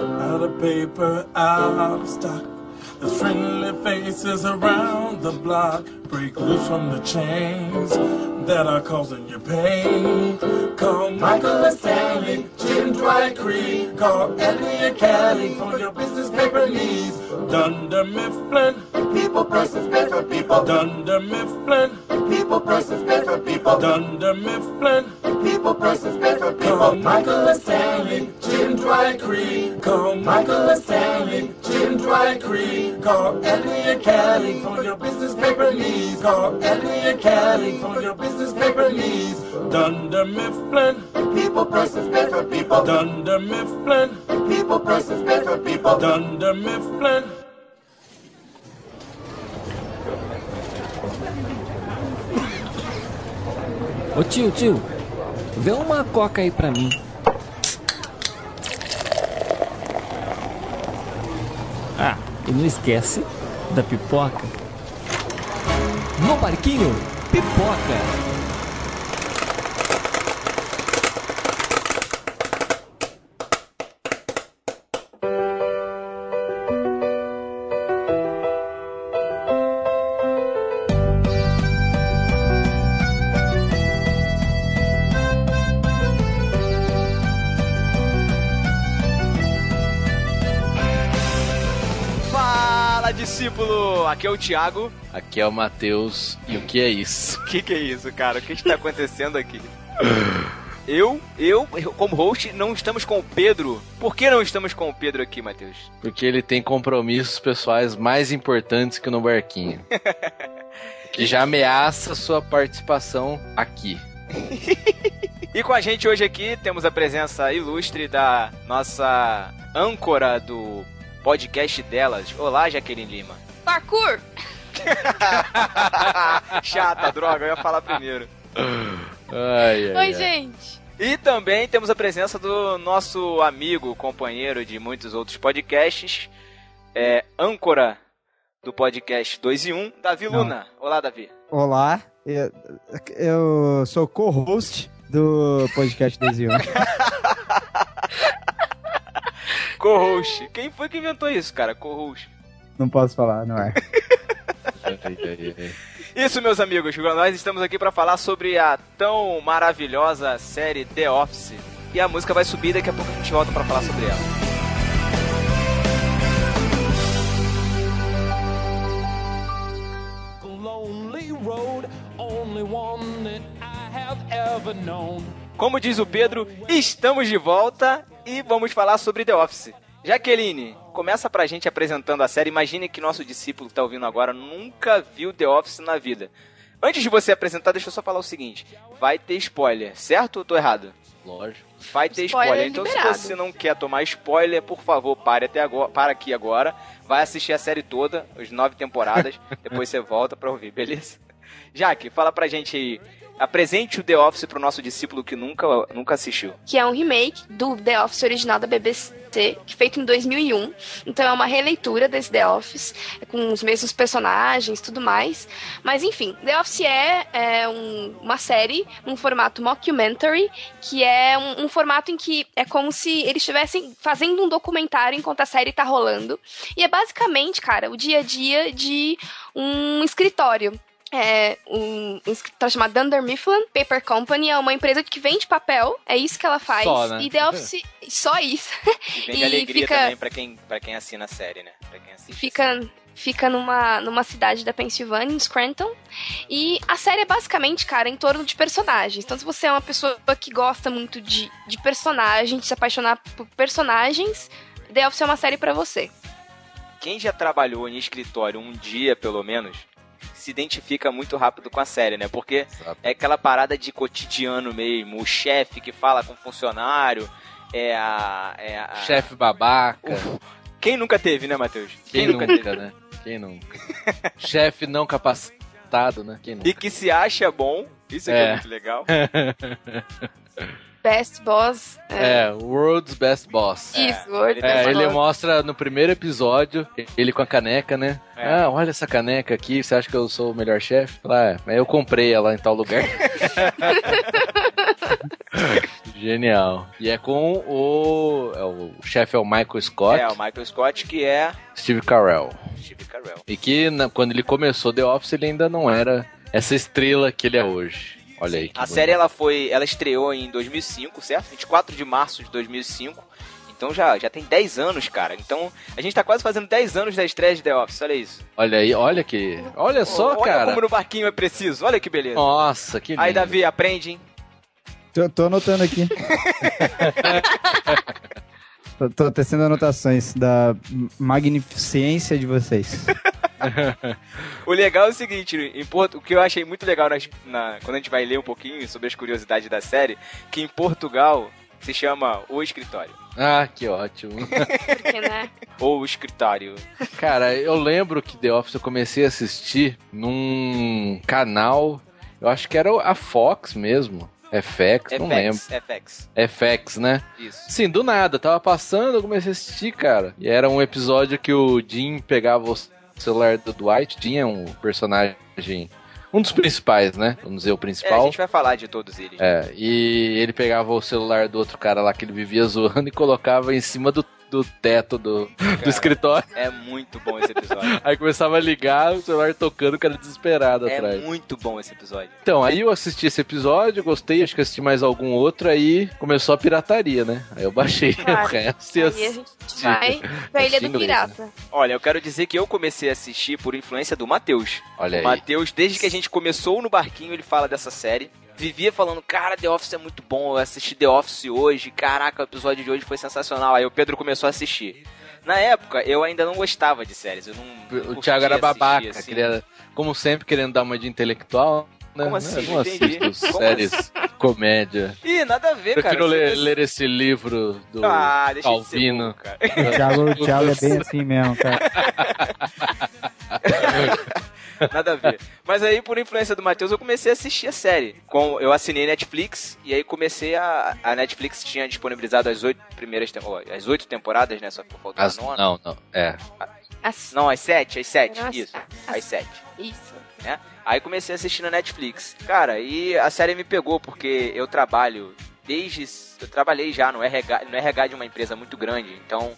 Out of paper, out of stock. The friendly faces around the block. Break loose from the chains that are causing you pain. Call Michael and Stanley, Jim Dwight Creed. Call Ellie and Kelly for your business paper needs. Dunder Mifflin, people, persons, paper for people. Dunder Mifflin, people, persons, paper for people. Dunder Mifflin, people, persons, paper for people. Call Michael and Stanley, Jim Dwight Creed. Call Michael and Stanley, Jim Dwight Creed. Call Ellie and Kelly for your business paper needs. Call Ellie and Kelly for your business paper needs. Dunder Mifflin, people, persons, paper people. Dunder Mifflin, people, persons, paper people. Dunder Mifflin. Ô tio, tio, vê uma coca aí pra mim. Ah, e não esquece da pipoca. No barquinho, pipoca. Aqui é o Thiago. Aqui é o Matheus. E o que é isso? O que, que é isso, cara? O que está acontecendo aqui? Eu, eu, como host, não estamos com o Pedro. Por que não estamos com o Pedro aqui, Matheus? Porque ele tem compromissos pessoais mais importantes que no barquinho. que já ameaça sua participação aqui. E com a gente hoje aqui temos a presença ilustre da nossa âncora do podcast delas. Olá, Jaqueline Lima. Parkour! Chata, droga, eu ia falar primeiro. Ai, ai, Oi, ai. gente. E também temos a presença do nosso amigo, companheiro de muitos outros podcasts, é, âncora do podcast 2 e 1, Davi Luna. Olá, Davi. Olá, eu, eu sou co-host do podcast 21. Co-host. Quem foi que inventou isso, cara? Co-host. Não posso falar, não é? Isso, meus amigos, nós estamos aqui para falar sobre a tão maravilhosa série The Office. E a música vai subir, daqui a pouco a gente volta para falar sobre ela. Como diz o Pedro, estamos de volta e vamos falar sobre The Office. Jaqueline, começa pra gente apresentando a série. Imagine que nosso discípulo que tá ouvindo agora nunca viu The Office na vida. Antes de você apresentar, deixa eu só falar o seguinte: vai ter spoiler, certo ou tô errado? Lógico. Vai ter spoiler. Spoiler Então, liberado. se você não quer tomar spoiler, por favor, pare até agora, para aqui agora. Vai assistir a série toda, as nove temporadas. depois você volta pra ouvir, beleza? Jaque, fala pra gente aí. Apresente o The Office pro nosso discípulo que nunca, nunca assistiu. Que é um remake do The Office original da BBC, que feito em 2001. Então é uma releitura desse The Office, com os mesmos personagens tudo mais. Mas enfim, The Office é, é um- uma série num formato mockumentary, que é um, um formato em que é como se eles estivessem fazendo um documentário enquanto a série tá rolando. E é basicamente, cara, o dia a dia de um escritório. É um, um escritório chamado Dunder Mifflin Paper Company, é uma empresa que vende papel, é isso que ela faz. Só, né? E The Office, só isso. E vem E alegria fica- também pra quem, pra quem assina a série, né? Pra quem assiste. fica fica numa, numa cidade da Pensilvânia, em Scranton. E a série é basicamente, cara, em torno de personagens. Então, se você é uma pessoa que gosta muito de, de personagens, de se apaixonar por personagens, The Office é uma série pra você. Quem já trabalhou em escritório um dia, pelo menos, se identifica muito rápido com a série, né? Porque Exato. é aquela parada de cotidiano mesmo. O chefe que fala com o funcionário. É a. É a Chefe babaca. Uf, Quem nunca teve, né, Matheus? Quem, nunca, né? Quem nunca? Chefe não capacitado, né? Quem nunca? E que se acha bom. Isso é, é É. muito legal. Best Boss. É. É, World's Best Boss. Isso, World ele É, Best ele Boss. mostra no primeiro episódio, ele com a caneca, né? É. Ah, olha essa caneca aqui, você acha que eu sou o melhor chefe? Lá, é, mas eu comprei ela em tal lugar. Genial. E é com o. é o chefe é o Michael Scott, É, o Michael Scott, que é Steve Carell. Steve Carell. E que na- quando ele começou The Office, ele ainda não era essa estrela que ele é hoje. Olha aí. que A bonito. série ela foi, ela estreou em 2005, certo? 24 de março de 2005. Então já, já tem 10 anos, cara. Então a gente tá quase fazendo 10 anos da estreia de The Office, olha isso. Olha aí, olha que. Olha só, olha cara. como no barquinho é preciso, olha que beleza. Nossa, que lindo. Aí, Davi, aprende, hein? Tô, tô anotando aqui. tô, tô tecendo anotações da magnificência de vocês. O legal é o seguinte, em Porto, o que eu achei muito legal nas- na- quando a gente vai ler um pouquinho sobre as curiosidades da série, que em Portugal se chama O Escritório. Ah, que ótimo. Porque, né? Ou O Escritório. Cara, eu lembro que The Office eu comecei a assistir num canal, eu acho que era a Fox mesmo. FX, não lembro. FX, FX. FX, né? Isso. Sim, do nada, tava passando, eu comecei a assistir, cara. E era um episódio que o Jim pegava o celular do Dwight. É um personagem, um dos principais, né? Vamos dizer, o É, a principal. gente vai falar de todos eles. É, e ele pegava o celular do outro cara lá que ele vivia zoando e colocava em cima do, do teto do, do escritório. É muito bom esse episódio. Aí começava a ligar, o celular tocando, o cara desesperado é atrás. muito bom esse episódio. Então, aí eu assisti esse episódio, gostei, acho que assisti mais algum outro, aí começou a pirataria, né? Aí eu baixei Claro. o resto e Aí a assisti. gente vai pra Ilha do inglês, né? Pirata. Olha, eu quero dizer que eu comecei a assistir por influência do Matheus. Olha O aí. Matheus, desde que a gente começou no barquinho, ele fala dessa série. Vivia falando, cara, The Office é muito bom, eu assisti The Office hoje, caraca, o episódio de hoje foi sensacional. Aí o Pedro começou a assistir. Na época, eu ainda não gostava de séries, eu não. O Thiago era babaca, assim. queria, como sempre, querendo dar uma de intelectual. Né? Como assim? Eu não assisto séries comédia. Ih, nada a ver, cara. Prefiro ler, Você- ler esse livro do Ah, deixa de ser Calvino. burro, cara. O Thiago, o Thiago é bem assim mesmo, cara. Nada a ver. Mas aí, por influência do Matheus, eu comecei a assistir a série. Com, eu assinei Netflix e aí comecei a. A Netflix tinha disponibilizado as oito primeiras as oito temporadas, né? Só que faltou a As- nona. não, não. É. Assim. Não, as sete, as sete. Nossa. Isso. As sete. Isso. né? Aí comecei a assistir na Netflix. Cara, e a série me pegou porque eu trabalho desde. Eu trabalhei já no RH, no RH de uma empresa muito grande, então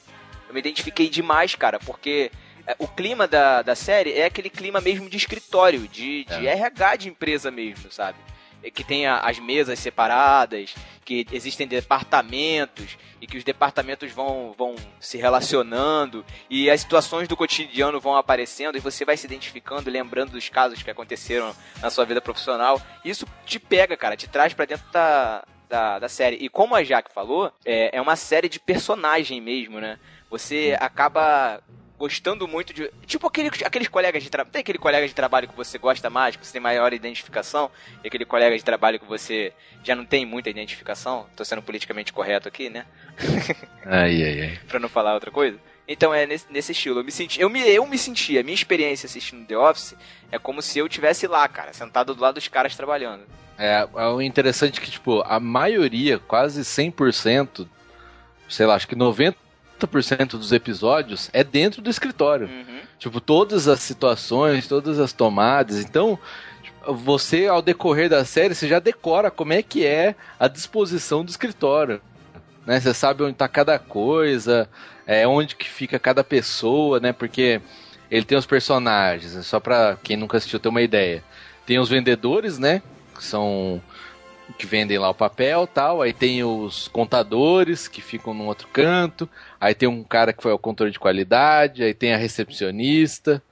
eu me identifiquei demais, cara, porque o clima da, da série é aquele clima mesmo de escritório, de, de RH de empresa mesmo, sabe? É Que tem a- as mesas separadas, que existem departamentos e que os departamentos vão, vão se relacionando e as situações do cotidiano vão aparecendo e você vai se identificando, lembrando dos casos que aconteceram na sua vida profissional. Isso te pega, cara, te traz pra dentro da, da, da série. E como a Jaque falou, é, é uma série de personagem mesmo, né? Você acaba gostando muito de. Tipo aquele, aqueles colegas de trabalho. Tem aquele colega de trabalho que você gosta mais, que você tem maior identificação, e aquele colega de trabalho que você já não tem muita identificação. Tô sendo politicamente correto aqui, né? Ai, ai, ai. pra não falar outra coisa. Então é nesse, nesse estilo. Eu me senti, eu me, eu me senti, a minha experiência assistindo The Office é como se eu tivesse lá, cara, sentado do lado dos caras trabalhando. É, é o interessante é que, tipo, a maioria, quase 100%, sei lá, acho que 90% dos episódios é dentro do escritório. Uhum. Tipo, todas as situações, todas as tomadas. Então, tipo, você, ao decorrer da série, você já decora como é que é a disposição do escritório. Né? Você sabe onde está cada coisa, é, onde que fica cada pessoa, né? Porque ele tem os personagens, né? só pra quem nunca assistiu ter uma ideia. Tem os vendedores, né? Que são que vendem lá o papel tal. Aí tem os contadores que ficam num outro canto. Aí tem um cara que foi ao controle de qualidade. Aí tem a recepcionista.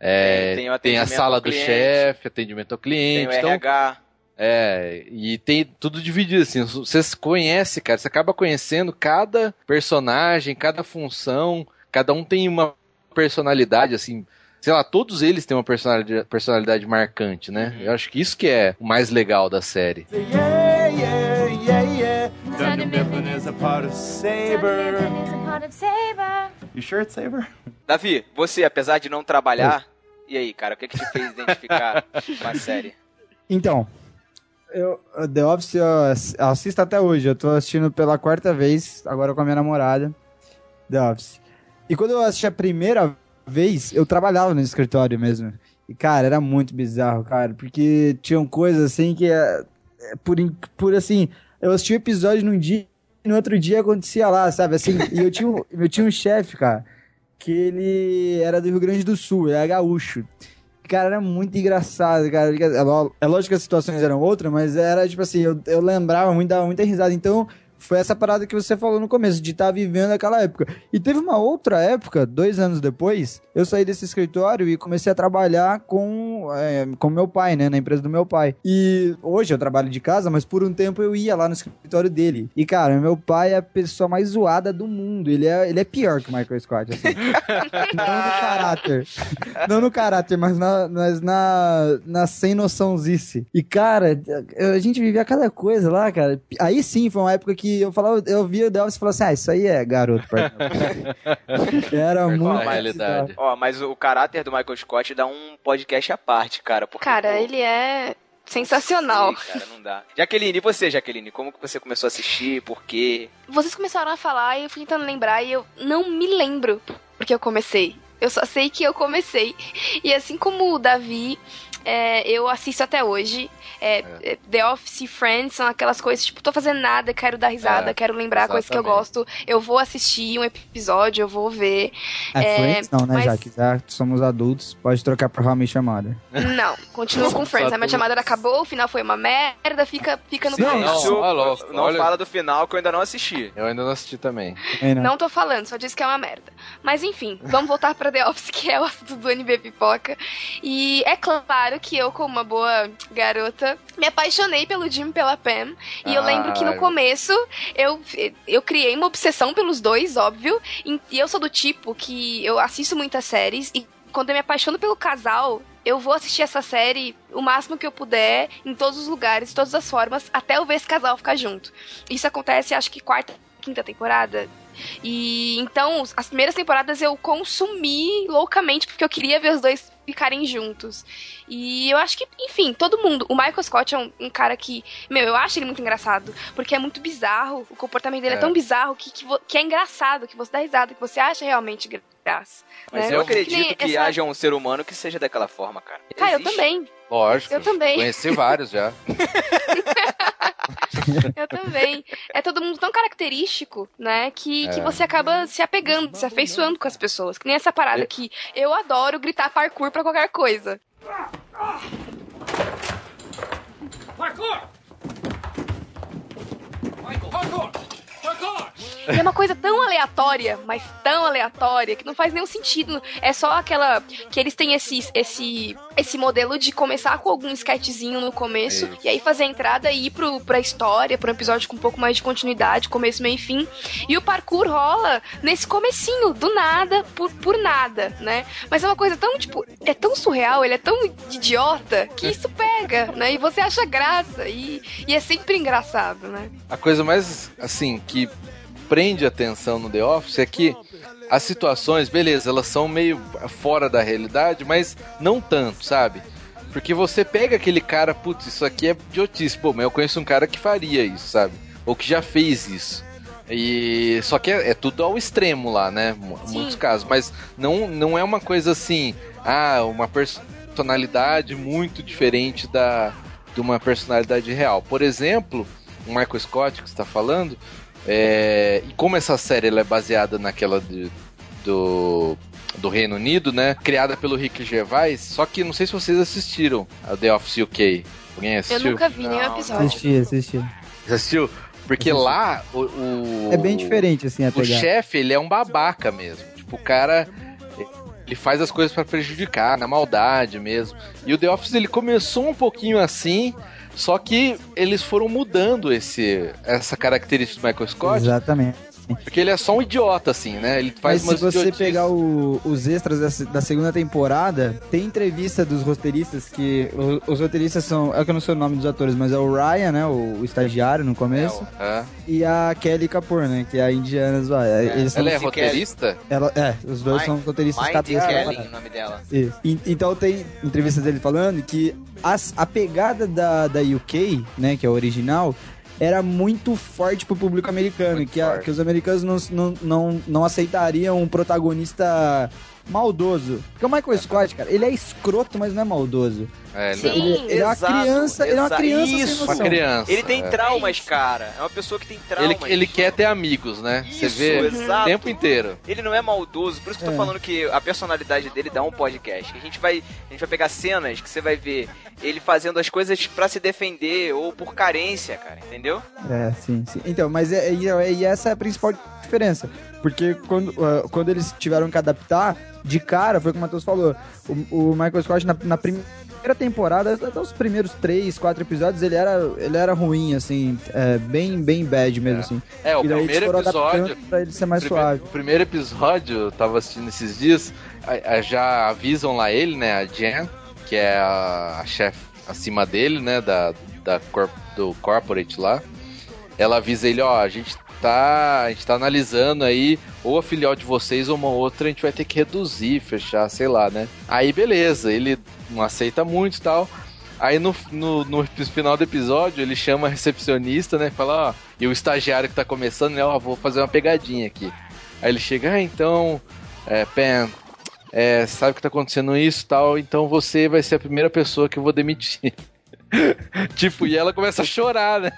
é, Tem- tem o tem a sala do chefe, atendimento ao Tem cliente. o Então, RH. é, e tem tudo dividido assim. Você se conhece, cara. Você acaba conhecendo cada personagem, cada função. Cada um tem uma personalidade, assim. Sei lá, todos eles têm uma personalidade, personalidade marcante, né? Eu acho que isso que é o mais legal da série. Yeah, yeah, yeah, yeah. Dunder Mifflin is a part of Saber. You sure it's Saber? Davi, você, apesar de não trabalhar, e aí, cara, o que, que te fez identificar com a série? Então, eu, The Office eu ass- assisto até hoje. Eu tô assistindo pela quarta vez, agora com a minha namorada. The Office. E quando eu assisti a primeira vez, eu trabalhava no escritório mesmo. E, cara, era muito bizarro, cara. Porque tinham coisas assim que é, é por, por assim. eu assistia o episódio num dia e no outro dia acontecia lá, sabe? Assim, e eu tinha, um- eu tinha um chefe, cara, que ele era do Rio Grande do Sul, era gaúcho. Cara, era muito engraçado, cara. É É lógico que as situações eram outras, mas era tipo assim, eu, eu lembrava muito, dava muita risada. Então, foi essa parada que você falou no começo, de estar vivendo aquela época. E teve uma outra época, dois anos depois, eu saí desse escritório e comecei a trabalhar com, é, com meu pai, né, na empresa do meu pai. E hoje eu trabalho de casa, mas por um tempo eu ia lá no escritório dele. E, cara, meu pai é a pessoa mais zoada do mundo. Ele é, ele é pior que o Michael Scott, assim. Não no caráter. Não no caráter, mas na, mas na, na sem noçãozice. E, cara, a gente vivia cada coisa lá, cara. Aí sim, foi uma época que eu falava, eu via o Office e falava assim, ah, isso aí é garoto. pra- Era muito... realidade. Ó, mas o caráter do Michael Scott dá um podcast à parte, cara. Porque, Cara, pô, ele é sensacional. sei, cara, não dá. Jaqueline, e você, Jaqueline? Como que você começou a assistir? Por quê? Vocês começaram a falar e eu fui tentando lembrar e eu não me lembro porque eu comecei. Eu só sei que eu comecei. E assim como o Davi, é, eu assisto até hoje. É, é, The Office, Friends, são aquelas coisas, tipo, tô fazendo nada, quero dar risada, É, quero lembrar coisas que eu gosto. Eu vou assistir um episódio, eu vou ver. É, É, Friends não, né, mas- Jaque? Já somos adultos, pode trocar pra How I Mother. Não, continua com Friends. A minha chamada acabou, o final foi uma merda, fica, fica no Sim. Não, não olha- fala do final que eu ainda não assisti. Eu ainda não assisti também. Também não. Não tô falando, só disse que é uma merda. Mas enfim, vamos voltar pra The Office, que é o assunto do NB Pipoca. E é claro que eu, como uma boa garota, me apaixonei pelo Jim e pela Pam. E eu lembro que no Ai. começo eu, eu criei uma obsessão pelos dois, óbvio. E e eu sou do tipo que eu assisto muitas séries e quando eu me apaixono pelo casal, eu vou assistir essa série o máximo que eu puder, em todos os lugares, de todas as formas, até eu ver esse casal ficar junto. Isso acontece, acho que quarta, quinta temporada. E então, as primeiras temporadas eu consumi loucamente porque eu queria ver os dois ficarem juntos. E eu acho que, enfim, todo mundo. O Michael Scott é um, um cara que, meu, eu acho ele muito engraçado, porque é muito bizarro. O comportamento dele é, É. tão bizarro que, que, que é engraçado, que você dá risada, que você acha realmente graça. Mas né? eu Que acredito nem que essa- haja um ser humano que seja daquela forma, cara. Cara, eu Existe. também. Lógico. Eu também. Conheci vários já. Eu também. É todo mundo tão característico, né? Que, que É. você acaba se apegando, se afeiçoando com as pessoas. Que nem essa parada É. que eu adoro gritar parkour pra qualquer coisa. E é uma coisa tão aleatória, mas tão aleatória, que não faz nenhum sentido. É só aquela. Que eles têm esse, esse, esse modelo de começar com algum sketchzinho no começo, Isso. e aí fazer a entrada e ir pro, pra história, pro episódio com um pouco mais de continuidade, começo, meio e fim. E o parkour rola nesse comecinho, do nada, por, por nada, né? Mas é uma coisa tão, tipo, é tão surreal, ele é tão idiota, que isso pega, né? E você acha graça, e, e é sempre engraçado, né? A coisa mais, assim, que prende atenção no The Office é que as situações, beleza, elas são meio fora da realidade, mas não tanto, sabe? Porque você pega aquele cara, putz, isso aqui é idiotice. Pô, mas eu conheço um cara que faria isso, sabe? Ou que já fez isso. E só que é, é tudo ao extremo lá, né? Sim. Muitos casos, mas não, não é uma coisa assim, ah, uma personalidade muito diferente da de uma personalidade real. Por exemplo, o Michael Scott que está falando, é, e como essa série ela é baseada naquela de- do do Reino Unido, né? Criada pelo Rick Gervais, só que não sei se vocês assistiram a The Office UK. Alguém Eu assistiu? nunca vi nenhum episódio. Assisti, assisti. Você assistiu? Porque lá o, o- É bem diferente, assim, a o chefe, ele é um babaca mesmo. Tipo, o cara. Ele faz as coisas pra prejudicar, na maldade mesmo. E o The Office ele começou um pouquinho assim, só que eles foram mudando esse, essa característica do Michael Scott, Exatamente. Porque ele é só um idiota, assim, né? Ele faz Mas se você idiotices. pegar o- os extras da, da segunda temporada, tem entrevista dos roteiristas que. o- os roteiristas são. É que eu não sei o nome dos atores, mas é o Ryan, né? O, o estagiário no começo. É. E a Kelly Kapoor, né? Que é a indiana zoada. Eles Ela é roteirista? ela- é, os dois são roteiristas da Kelly, o nome dela. E- Então tem entrevistas dele falando que as- a pegada da, da UK, né, que é a original, era muito forte pro público americano, Muito que, a- que os americanos não, não, não, não aceitariam um protagonista maldoso. Porque o Michael Scott, cara, ele é escroto, mas não é maldoso. É, Sim. não- Ele, ele é uma Exato, criança, ele é uma exato. criança Isso, sem uma criança. Ele tem é. traumas, cara. É uma pessoa que tem Ele, traumas. ele quer ter amigos, né? Você Isso, vê exato. o tempo inteiro. Ele não é maldoso, por isso que eu tô É. falando que a personalidade dele dá um podcast. Que a gente vai, a gente vai pegar cenas que você vai ver ele fazendo as coisas pra se defender ou por carência, cara, entendeu? É, sim, sim. Então, mas é, e, e essa é a principal diferença. Porque quando, ah, quando eles tiveram que adaptar, de cara, foi como o Matheus falou, o, o Michael Scott na, na primeira temporada, até os primeiros três, quatro episódios, ele era, ele era ruim, assim, é, bem, bem bad mesmo, assim. É, o primeiro episódio. pra ele ser mais primeiro, suave. O primeiro episódio, eu tava assistindo esses dias, a- a- já avisam lá ele, né, a Jen, que é a, a chefe acima dele, né, da, da corp- do corporate lá. Ela avisa ele, ó, a gente tá, a gente tá analisando aí ou a filial de vocês ou uma outra, a gente vai ter que reduzir, fechar, sei lá, né. Aí beleza, ele não aceita muito e tal. Aí no, no, no final do episódio ele chama a recepcionista, né? Fala, ó, e o estagiário que tá começando, né? Ó, vou fazer uma pegadinha aqui. Aí ele chega, ah, então, é, Pen, é, sabe que tá acontecendo isso tal, então você vai ser a primeira pessoa que eu vou demitir. tipo, e ela começa a chorar, né?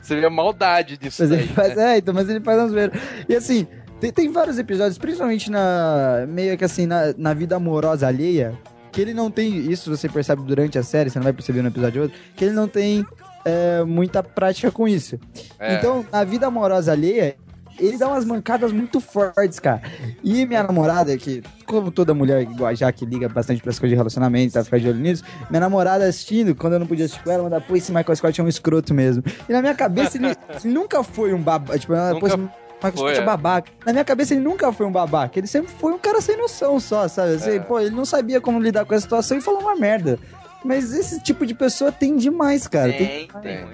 Você vê a maldade disso Mas ele faz, né? é, então, mas ele faz umas zoeiras. E assim, tem, tem vários episódios, principalmente na. meio que assim, na, na vida amorosa alheia, que ele não tem. Isso você percebe durante a série, você não vai perceber no episódio outro, que ele não tem é, muita prática com isso. É. Então, na vida amorosa alheia, ele dá umas mancadas muito fortes, cara. E minha namorada, que, como toda mulher igual a Jaque liga bastante pras coisas de relacionamento, tá ficar de olho nisso, minha namorada assistindo, quando eu não podia assistir com ela, mandava, pô, esse Michael Scott é um escroto mesmo. E na minha cabeça, ele, ele nunca foi um babaca. Tipo, ela, pô, Nunca esse Michael foi, Scott é é. babaca. Na minha cabeça, ele nunca foi um babaca. Ele sempre foi um cara sem noção só, sabe? Assim, É. Pô, ele não sabia como lidar com a situação e falou uma merda. Mas esse tipo de pessoa tem demais, cara. Tem, Tem. tem.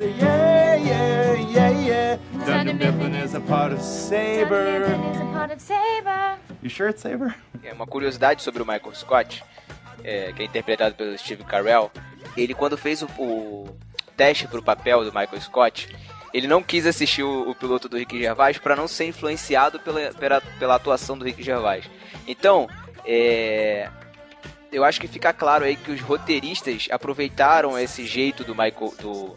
Yeah, yeah. Dum is a part of Saber. You sure it's Saber? É uma curiosidade sobre o Michael Scott, é, que é interpretado pelo Steve Carell. Ele, quando fez o, o teste pro papel do Michael Scott, ele não quis assistir o, o piloto do Rick Gervais para não ser influenciado pela, pela, pela atuação do Rick Gervais. Então, é, eu acho que fica claro aí que os roteiristas aproveitaram esse jeito do Michael, do,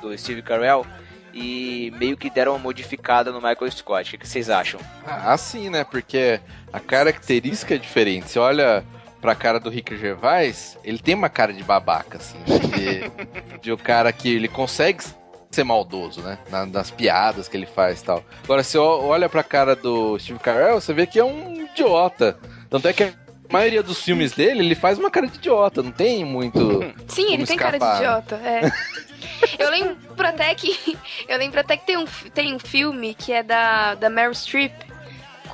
do Steve Carell e meio que deram uma modificada no Michael Scott. O que vocês acham? Ah, sim, né? Porque a característica é diferente. Você olha pra cara do Rick Gervais, ele tem uma cara de babaca, assim. De, de o cara que ele consegue ser maldoso, né? Na- nas piadas que ele faz e tal. Agora, o- olha pra cara do Steve Carell, você vê que é um idiota. Tanto é que a maioria dos filmes dele, ele faz uma cara de idiota, não tem muito... Sim, ele Como tem cara de escapar, idiota, é. Eu lembro até que. Eu lembro até que tem um, tem um filme que é da, da Meryl Streep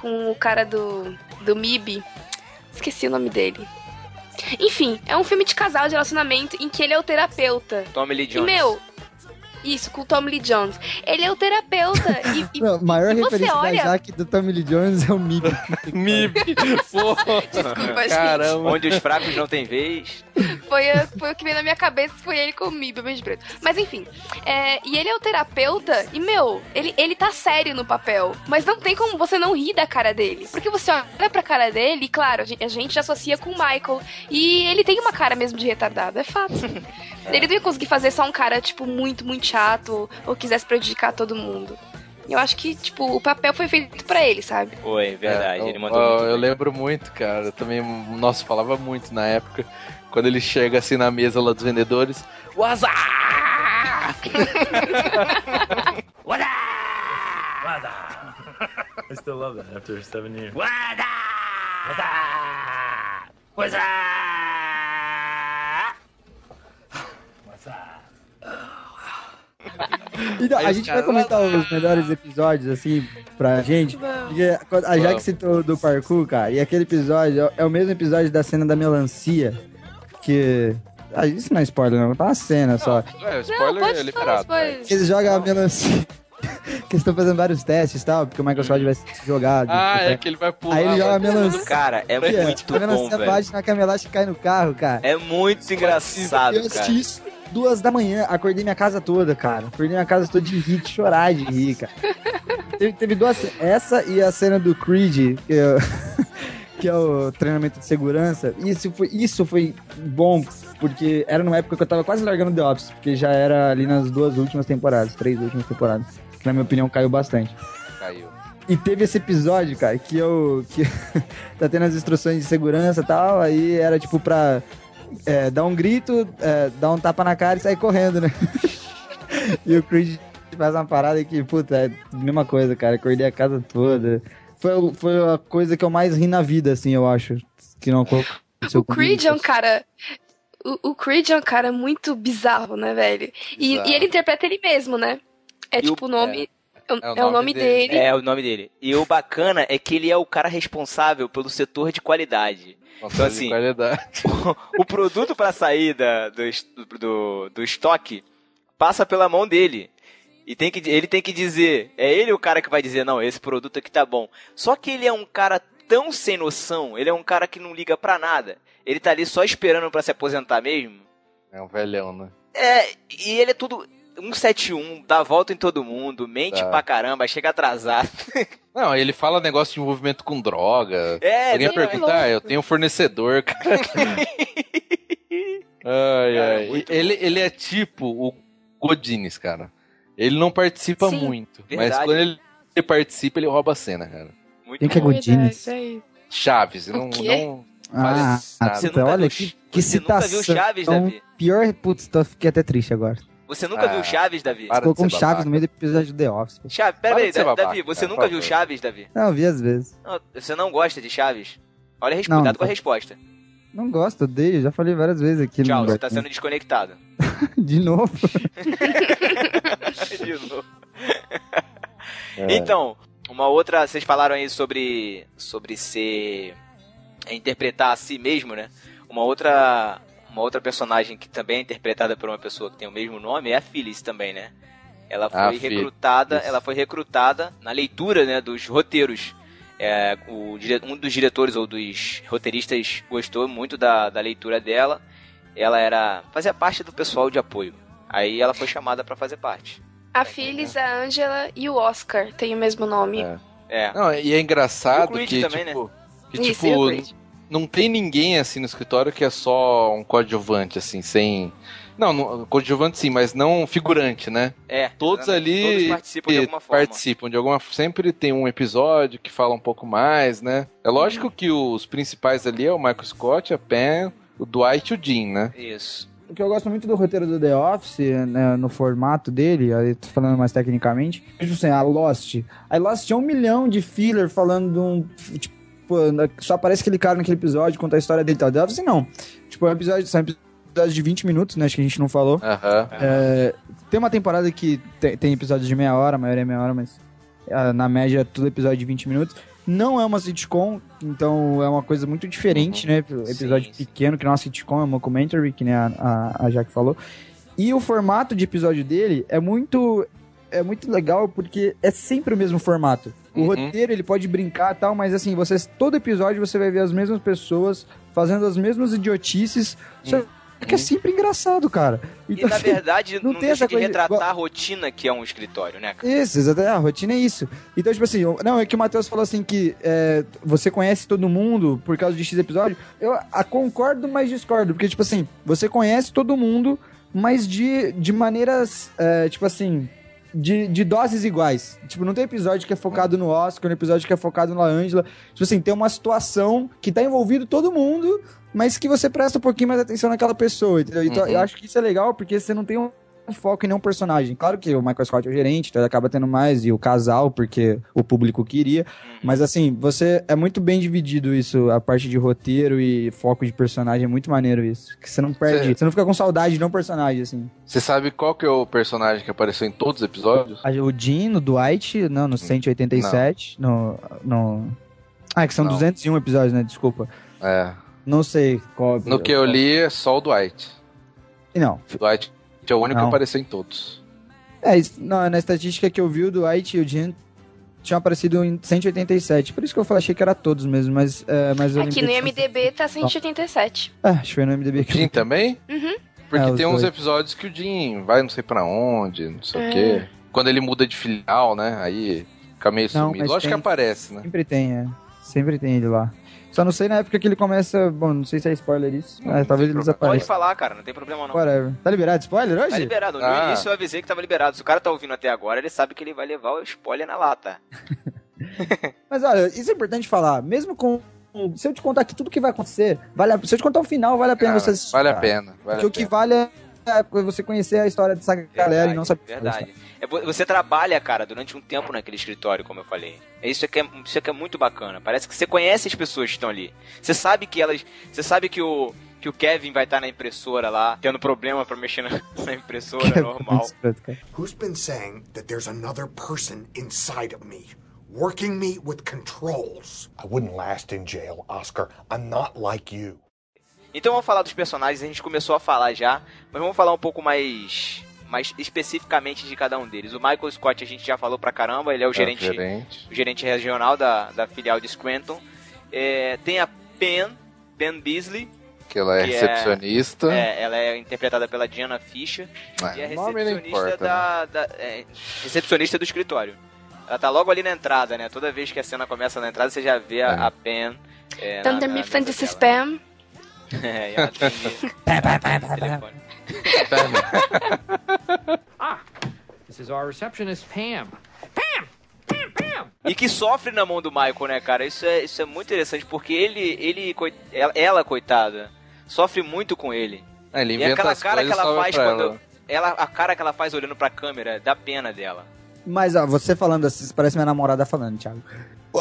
com o cara do, do MIB. Esqueci o nome dele. Enfim, é um filme de casal de relacionamento em que ele é o terapeuta. Tommy Lee E, Jones. meu, isso, com o Tom Lee Jones. Ele é o terapeuta. E, e- Não, maior e referência olha- da Jaque do Tommy Lee Jones é o Mib. Mib! Desculpa, gente. Caramba! Onde os fracos não têm vez. Foi, a- foi o que veio na minha cabeça, foi ele comigo, beijo preto. Mas enfim, é, e ele é o terapeuta, e meu, ele, ele tá sério no papel. Mas não tem como você não rir da cara dele. Porque você olha pra cara dele, e claro, a gente, gente já associa com o Michael. E ele tem uma cara mesmo de retardado, é fato. Ele não ia conseguir fazer só um cara, tipo, muito, muito chato, ou quisesse prejudicar todo mundo. Eu acho que, tipo, o papel foi feito pra ele, sabe? Foi, verdade. É, ele eu- mandou eu, muito eu bem. lembro muito, cara. Eu também, nossa, falava muito na época. Quando ele chega assim na mesa lá dos vendedores. WhatsApp! I still love that after seven years. Então, a gente vai comentar os melhores episódios, assim, pra gente. Porque a Jaque Vamos. citou do parkour, cara, e aquele episódio é- o mesmo episódio da cena da melancia. Que. Ah, isso não é spoiler, não, tá uma cena só. É, o Não, spoiler pode é falar liberado. spoiler. Que eles jogam a melancia. que eles estão fazendo vários testes e tal, porque o Michael Scott vai se jogar. Ah, de- é que ele vai pular. Aí ele joga a melancia. Cara, é Aqui, ó, muito a melancia bom, velho. bate na camelate e cai no carro, cara. É muito engraçado, eu cara. assisti isso duas da manhã, acordei minha casa toda, cara. Acordei minha casa toda de rir, de chorar de rir, cara. teve, teve duas. Essa e a cena do Creed, que, eu- que é o treinamento de segurança. Isso foi, isso foi bom, porque era numa época que eu tava quase largando The Office, porque já era ali nas duas últimas temporadas, três últimas temporadas. Que na minha opinião caiu bastante. Caiu. E teve esse episódio, cara, que eu. que tá tendo as instruções de segurança e tal, aí era tipo pra é, dar um grito, é, dar um tapa na cara e sair correndo, né? e o Creed faz uma parada que, puta, é a mesma coisa, cara. Acordei a casa toda. Foi, foi a coisa que eu mais ri na vida, assim, eu acho. Que não aconteceu O Creed é um cara. O, o Creed é um cara muito bizarro, né, velho? E, Bizarro. e ele interpreta ele mesmo, né? É E o- tipo o nome. É, É o é o nome nome dele. dele. É o nome dele. E o bacana é que ele é o cara responsável pelo setor de qualidade. Então, assim, qualidade. o produto para sair da- do, do, do estoque passa pela mão dele. E tem que, ele tem que dizer, é ele o cara que vai dizer, não, esse produto aqui tá bom. Só que ele é um cara tão sem noção, ele é um cara que não liga pra nada. Ele tá ali só esperando pra se aposentar mesmo. É um velhão, né? É, e ele é tudo 171, dá volta em todo mundo, mente Tá. pra caramba, chega atrasado. Não, ele fala negócio de envolvimento com droga. É, Alguém pergunta, ah, eu tenho um fornecedor, cara. ai, Cara, ai. Ele, ele é tipo o Godines, cara. Ele não participa Sim. muito, mas Verdade. quando ele participa, ele rouba a cena, cara. Muito Quem que é. Godines? Verdade, Chaves, O não, quê? não Ah. Você nunca olha viu, que, que você nunca citação. viu Chaves, Davi? Pior, putz, tô, fiquei até triste agora. Você nunca Ah. viu Chaves, Davi? De um ser Chaves babaca. no meio do episódio do The Office. Chaves, pera aí, de ser Da- babaca, Davi, você cara, nunca viu. Chaves, Davi? Não, eu vi às vezes. Não, você não gosta de Chaves? Olha, Não, cuidado não com a resposta. Não gosto, odeio, já falei várias vezes aqui. Tchau, no você tá sendo desconectado. De novo. De novo. É. Então, uma outra, vocês falaram aí sobre sobre ser é, interpretar a si mesmo, né? Uma outra uma outra personagem que também é interpretada por uma pessoa que tem o mesmo nome é a Phyllis também, né? Ela foi Ah, Phyllis. recrutada, Isso. ela foi recrutada na leitura, né, dos roteiros. É, o um dos diretores ou dos roteiristas gostou muito da, da leitura dela. Ela era fazia parte do pessoal de apoio. Aí ela foi chamada pra fazer parte. A Phyllis, a Angela e o Oscar têm o mesmo nome. É. É. Não, e é engraçado E que, também, tipo, que, Isso, e o tipo, Creed. Não tem ninguém assim no escritório que é só um coadjuvante, assim, sem. Não, não coadjuvante sim, mas não figurante, né? É, Todos ali Todos participam de alguma forma. participam de alguma Sempre tem um episódio que fala um pouco mais, né? É lógico Uhum. que os principais ali é o Michael Scott, a Pam, o Dwight e o Dean, né? Isso. O que eu gosto muito do roteiro do The Office, né, no formato dele, aí tô falando mais tecnicamente, é tipo assim, a Lost. A Lost tinha um milhão de filler falando de um. Tipo, só aparece aquele cara naquele episódio, conta a história dele e tal. The Office não. Tipo, é um episódio, são episódios de 20 minutos, né? Acho que a gente não falou. Aham. É, tem uma temporada que tem, tem episódios de meia hora, a maioria é meia hora, mas ah, na média tudo episódio de 20 minutos. Não é uma sitcom, então é uma coisa muito diferente, né? Episódio Sim, sim. pequeno, que não é uma sitcom, é uma commentary, que nem a, a, a Jaque falou. E o formato de episódio dele é muito é muito legal porque é sempre o mesmo formato. O Uhum. roteiro ele pode brincar e tal, mas assim, você todo episódio você vai ver as mesmas pessoas fazendo as mesmas idiotices. Só que é sempre engraçado, cara. E Então, na assim, verdade, não não, tem essa de coisa- retratar a rotina que é um escritório, né, cara? Isso, exatamente. A rotina é isso. Então, tipo assim, não, é que o Matheus falou assim que é, você conhece todo mundo por causa de X episódio. Eu a, concordo, mas discordo. Porque, tipo assim, você conhece todo mundo, mas de, de maneiras, é, tipo assim, de, de doses iguais. Tipo, não tem episódio que é focado no Oscar, um episódio que é focado na Angela. Tipo assim, tem uma situação que tá envolvido todo mundo, mas que você presta um pouquinho mais atenção naquela pessoa, entendeu? Então, Uhum. eu acho que isso é legal porque você não tem um foco em nenhum personagem. Claro que o Michael Scott é o gerente, então ele acaba tendo mais, e o casal, porque o público queria. Mas assim, você é muito bem dividido isso, a parte de roteiro e foco de personagem, é muito maneiro isso. Que você não perde, Cê- você não fica com saudade de nenhum personagem, assim. Você sabe qual que é o personagem que apareceu em todos os episódios? O Jean, no Dwight, não, no 187, no, no... Ah, que são Não. 201 episódios, né? Desculpa. É. Não sei qual... No que eu li é só o Dwight. Não, Dwight é o único Não. que apareceu em todos. É, isso- não, na estatística que eu vi, o Dwight e o Jean tinham aparecido em 187. Por isso que eu falei, achei que era todos mesmo, mas, é, mas Aqui no MDB tá 187. Ah, acho que foi no MDB que Jim também? Uhum. Porque É, tem uns dois. episódios que o Jim vai não sei pra onde, não sei o É. quê. Quando ele muda de filial, né? Aí fica meio Não, sumido. mas Lógico tem- que aparece, né? sempre tem, é. Sempre tem ele lá. Só não sei na época que ele começa. Bom, não sei se é spoiler isso, mas talvez ele Pode desapareça. falar, cara, não tem problema não. Whatever. Tá liberado spoiler hoje? Tá liberado. No Ah. início eu avisei que tava liberado. Se o cara tá ouvindo até agora, ele sabe que ele vai levar o spoiler na lata. Mas olha, isso é importante falar. Mesmo com. Se eu te contar aqui tudo que vai acontecer, vale a... se eu te contar o final, vale a pena Cara, você assistir. vale a pena. Vale Porque a o que pena. vale é você conhecer a história dessa galera e não saber. Verdade. É, vo- você trabalha, cara, durante um tempo naquele escritório, como eu falei. É Isso é que é, isso é que é muito bacana. Parece que você conhece as pessoas que estão ali. Você sabe que elas. Você sabe que o. Que o Kevin vai estar na impressora lá, tendo problema pra mexer na, na impressora normal. Who's been saying that there's another person inside of me, working me with controls? I wouldn't last in jail, Oscar. I'm not like you. Então vamos falar dos personagens, a gente começou a falar já, mas vamos falar um pouco mais mais especificamente de cada um deles. O Michael Scott a gente já falou pra caramba, ele é o gerente, gerente. o gerente regional da, da filial de Scranton. É, tem a Pen, Pen Beasley, Que ela é Que é- recepcionista. é, ela é interpretada pela Diana Fisher, Ah, e é o não recepcionista importa, né? da, da- é, recepcionista do escritório. Ela tá logo ali na entrada, né? Toda vez que a cena começa na entrada, você já vê a, É. a Pen. É, Thunder na- Me na Fantasy mesa dela. Spam. É, e ela tem telefone. This is our receptionist, Pam. Pam! Pam! Pam! E que sofre na mão do Michael, né, cara? Isso é, isso é muito interessante, porque ele, ele ela, ela, coitada, sofre muito com ele. Ah, ele E aquela as cara que e ela faz quando. ela. Ela, a cara que ela faz olhando pra câmera, dá pena dela. Mas, ó, você falando assim, parece minha namorada falando, Thiago.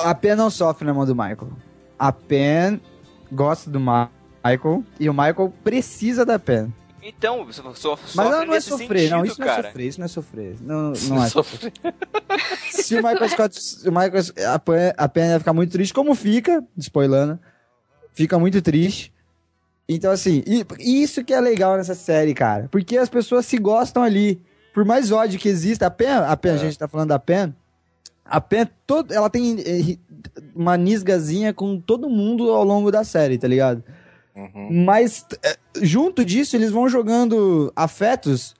A Pen não sofre na mão do Michael. A Pen gosta do Ma- Michael e o Michael precisa da Pen. Então, so, so, Mas não, não é sofrer, sentido, não, isso não cara. é sofrer, isso não é sofrer. Não, não é Sofre. Se o Michael Scott. se o Michael, a, Pen, a Pen ia ficar muito triste, como fica, spoilando. Fica muito triste. Então, assim, isso que é legal nessa série, cara. Porque as pessoas se gostam ali. Por mais ódio que exista, a Pen, a, Pen, a gente tá falando da Pen. A Pen, todo, ela tem eh, uma nisgazinha com todo mundo ao longo da série, tá ligado? Uhum. Mas, eh, junto disso, eles vão jogando afetos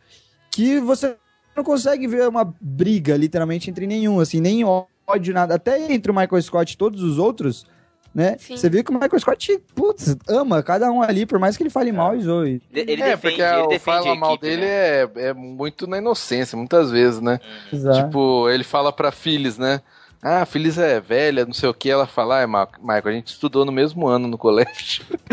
que você não consegue ver uma briga, literalmente, entre nenhum, assim, nem ódio, nada. Até entre o Michael Scott e todos os outros, né? Sim. Você vê que o Michael Scott, putz, ama cada um ali, por mais que ele fale mal e zoe. De- Ele é, defende, porque ele o fala a mal equipe, dele né? é, é muito na inocência, muitas vezes, né? Exato. Tipo, ele fala pra Phyllis, né? Ah, a Phyllis é velha, não sei o que. Ela fala, ah, Michael, a gente estudou no mesmo ano no colégio.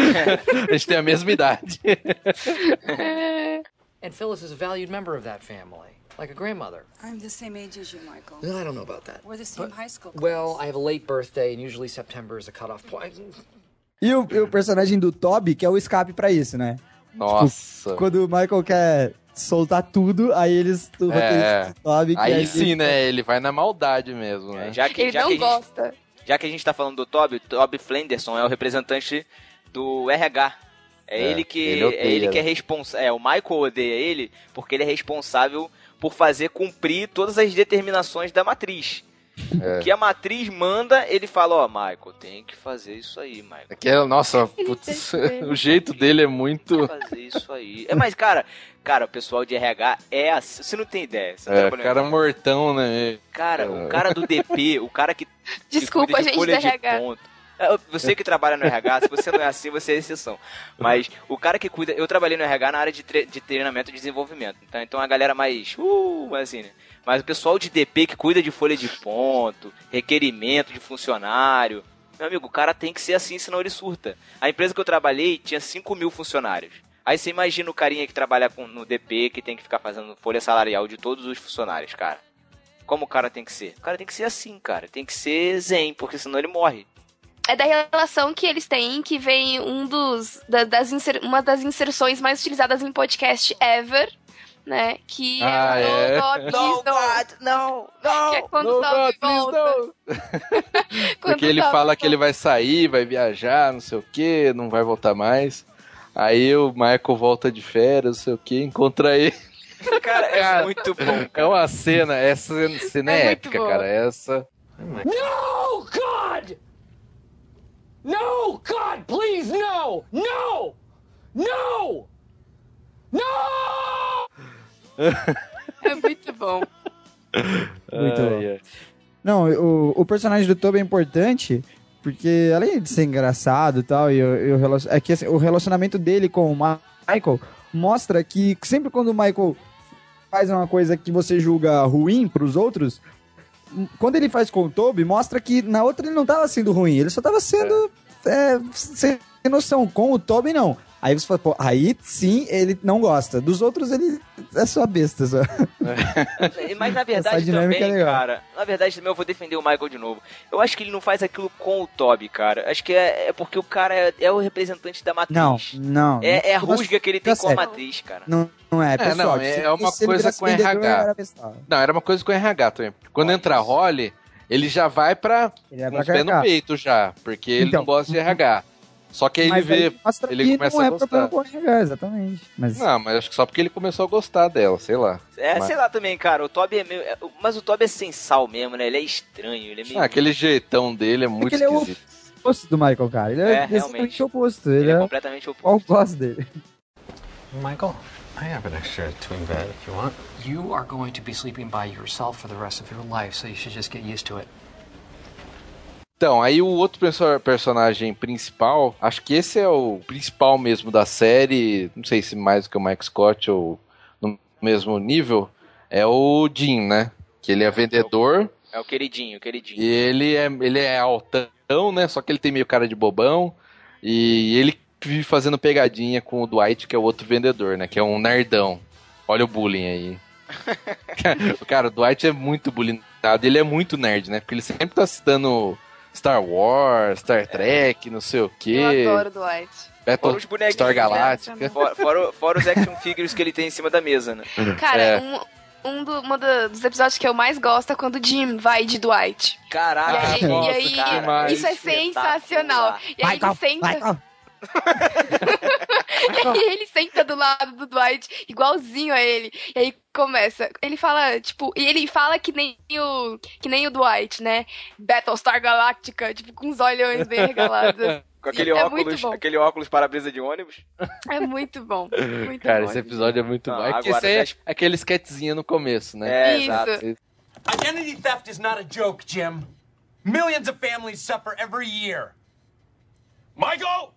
a gente tem a mesma idade. And Phyllis is a valued member of that family, like a grandmother. I'm the same age as you, Michael. Well, I don't know about that. We're the same high school. Well, I have a late birthday, and usually September is a cutoff point. E o, o personagem do Toby, que é o escape pra isso, né? Nossa. Quando o Michael quer soltar tudo, aí eles... O Toby, que Aí aí sim, né? Ele vai na maldade mesmo, né? É, já que, Ele já não que a gente- gosta. Já que a gente tá falando do Toby, o Toby Flenderson é o representante do RH. É, É, ele que ele odeia, é ele que é né? responsável. É, o Michael odeia ele porque ele é responsável por fazer cumprir todas as determinações da matriz. É. O que a matriz manda, ele fala, ó, Michael, tem que fazer isso aí, Michael. É que, nossa, putz, o jeito dele é muito. Fazer isso aí. É, mas, cara, cara, o pessoal de RH é assim. Você não tem ideia. Você É, trabalha- cara mortão, né? Cara, o cara do DP, o cara que. que Desculpa, cuida de gente folha do de RH. ponto. É, Você que trabalha no RH, se você não é assim, você é exceção. Mas o cara que cuida. Eu trabalhei no RH na área de, tre- de treinamento e desenvolvimento. Então, então a galera mais. Uh, mais assim, né? Mas o pessoal de DP que cuida de folha de ponto, requerimento de funcionário. Meu amigo, o cara tem que ser assim, senão ele surta. A empresa que eu trabalhei tinha 5 mil funcionários. Aí você imagina o carinha que trabalha com, no DP, que tem que ficar fazendo folha salarial de todos os funcionários, cara. Como o cara tem que ser? O cara tem que ser assim, cara. Tem que ser zen, porque senão ele morre. É da relação que eles têm que vem um dos da- das inser- uma das inserções mais utilizadas em podcast ever, né? Que Ah, é o é. No God, Please Don't. não, Que é quando No, o Toby God, please volta. Porque ele fala que ele volta. vai sair, vai viajar, não sei o que, não vai voltar mais. Aí o Michael volta de férias, não sei o que, encontra ele. Cara, é Cara, muito bom. É uma cena, essa cena é, É épica, boa. cara. Essa. No, God! No, God, please, no! No! No! No! É muito bom. Muito bom. Não, o, o personagem do Toby é importante porque além de ser engraçado e tal, e, e o relacion- é que assim, o relacionamento dele com o Michael mostra que sempre quando o Michael faz uma coisa que você julga ruim pros outros, m- quando ele faz com o Toby, mostra que na outra ele não tava sendo ruim, ele só tava sendo é, sem noção. Com o Toby, não. Aí você fala, pô, aí sim ele não gosta. Dos outros ele é só besta, só. Mas na verdade dinâmica também, é cara, na verdade também eu vou defender o Michael de novo. Eu acho que ele não faz aquilo com o Toby, cara. Acho que é, é porque o cara é, é o representante da matriz. Não, não. É, é a rusga que ele tem tá com a matriz, cara. Não, não é, pessoal. não, é- é uma ele coisa com RH. Não, era uma coisa com o RH também. Quando entra a Holly, ele já vai pra Ele é pra pés no peito já, porque ele Então. não gosta de RH. Só que aí ele Mas vê, aí ele que começa não a é gostar. RH, exatamente. Mas Não, mas acho que só porque ele começou a gostar dela, sei lá. É, Mas- sei lá também, cara. O Toby é meio. é- Mas o Toby é sem sal mesmo, né? Ele é estranho, ele é meio. Ah, aquele jeitão dele é muito que ele é o- esquisito. oposto do Michael, cara. Ele É, é, realmente. oposto. Ele, Ele é é completamente o oposto. gosto dele. Michael, I have an extra twin bed if you want. You are going to be sleeping by yourself for the rest of your life, so you should just get used to it. Então, aí o outro perso- personagem principal, acho que esse é o principal mesmo da série, não sei se mais do que o Mike Scott ou no mesmo nível, é o Jim, né? Que ele é vendedor É o queridinho, o queridinho. e ele é, ele é altão, né? Só que ele tem meio cara de bobão e ele vive fazendo pegadinha com o Dwight, que é o outro vendedor, né? Que é um nerdão. Olha o bullying aí. Cara, o Dwight é muito bullyingado, ele é muito nerd, né? Porque ele sempre tá citando Star Wars, Star Trek, não sei o quê. Eu adoro o Dwight. Fora Battle os bonequinhos, Star né? Galáctica. Fora, fora, fora os action figures que ele tem em cima da mesa, né? Cara, É. um, um do- uma da- dos episódios que eu mais gosto é quando o Jim vai de Dwight. Caraca, E aí, nossa, e aí- cara, isso é espetacular. sensacional. E aí ele senta. E aí ele senta do lado do Dwight, igualzinho a ele. E aí começa. Ele fala, tipo, e ele fala que nem o. que nem o Dwight, né? Battlestar Galactica, tipo, com os olhões bem regalados. Com aquele É óculos, aquele óculos para-brisa de ônibus. É muito bom. Muito Cara, bom. esse episódio é muito Não, bom. É que aí é das- aquele sketchzinho no começo, né? É, Isso. exato. Identity theft is not a joke, Jim. Millions of families suffer every year. Michael!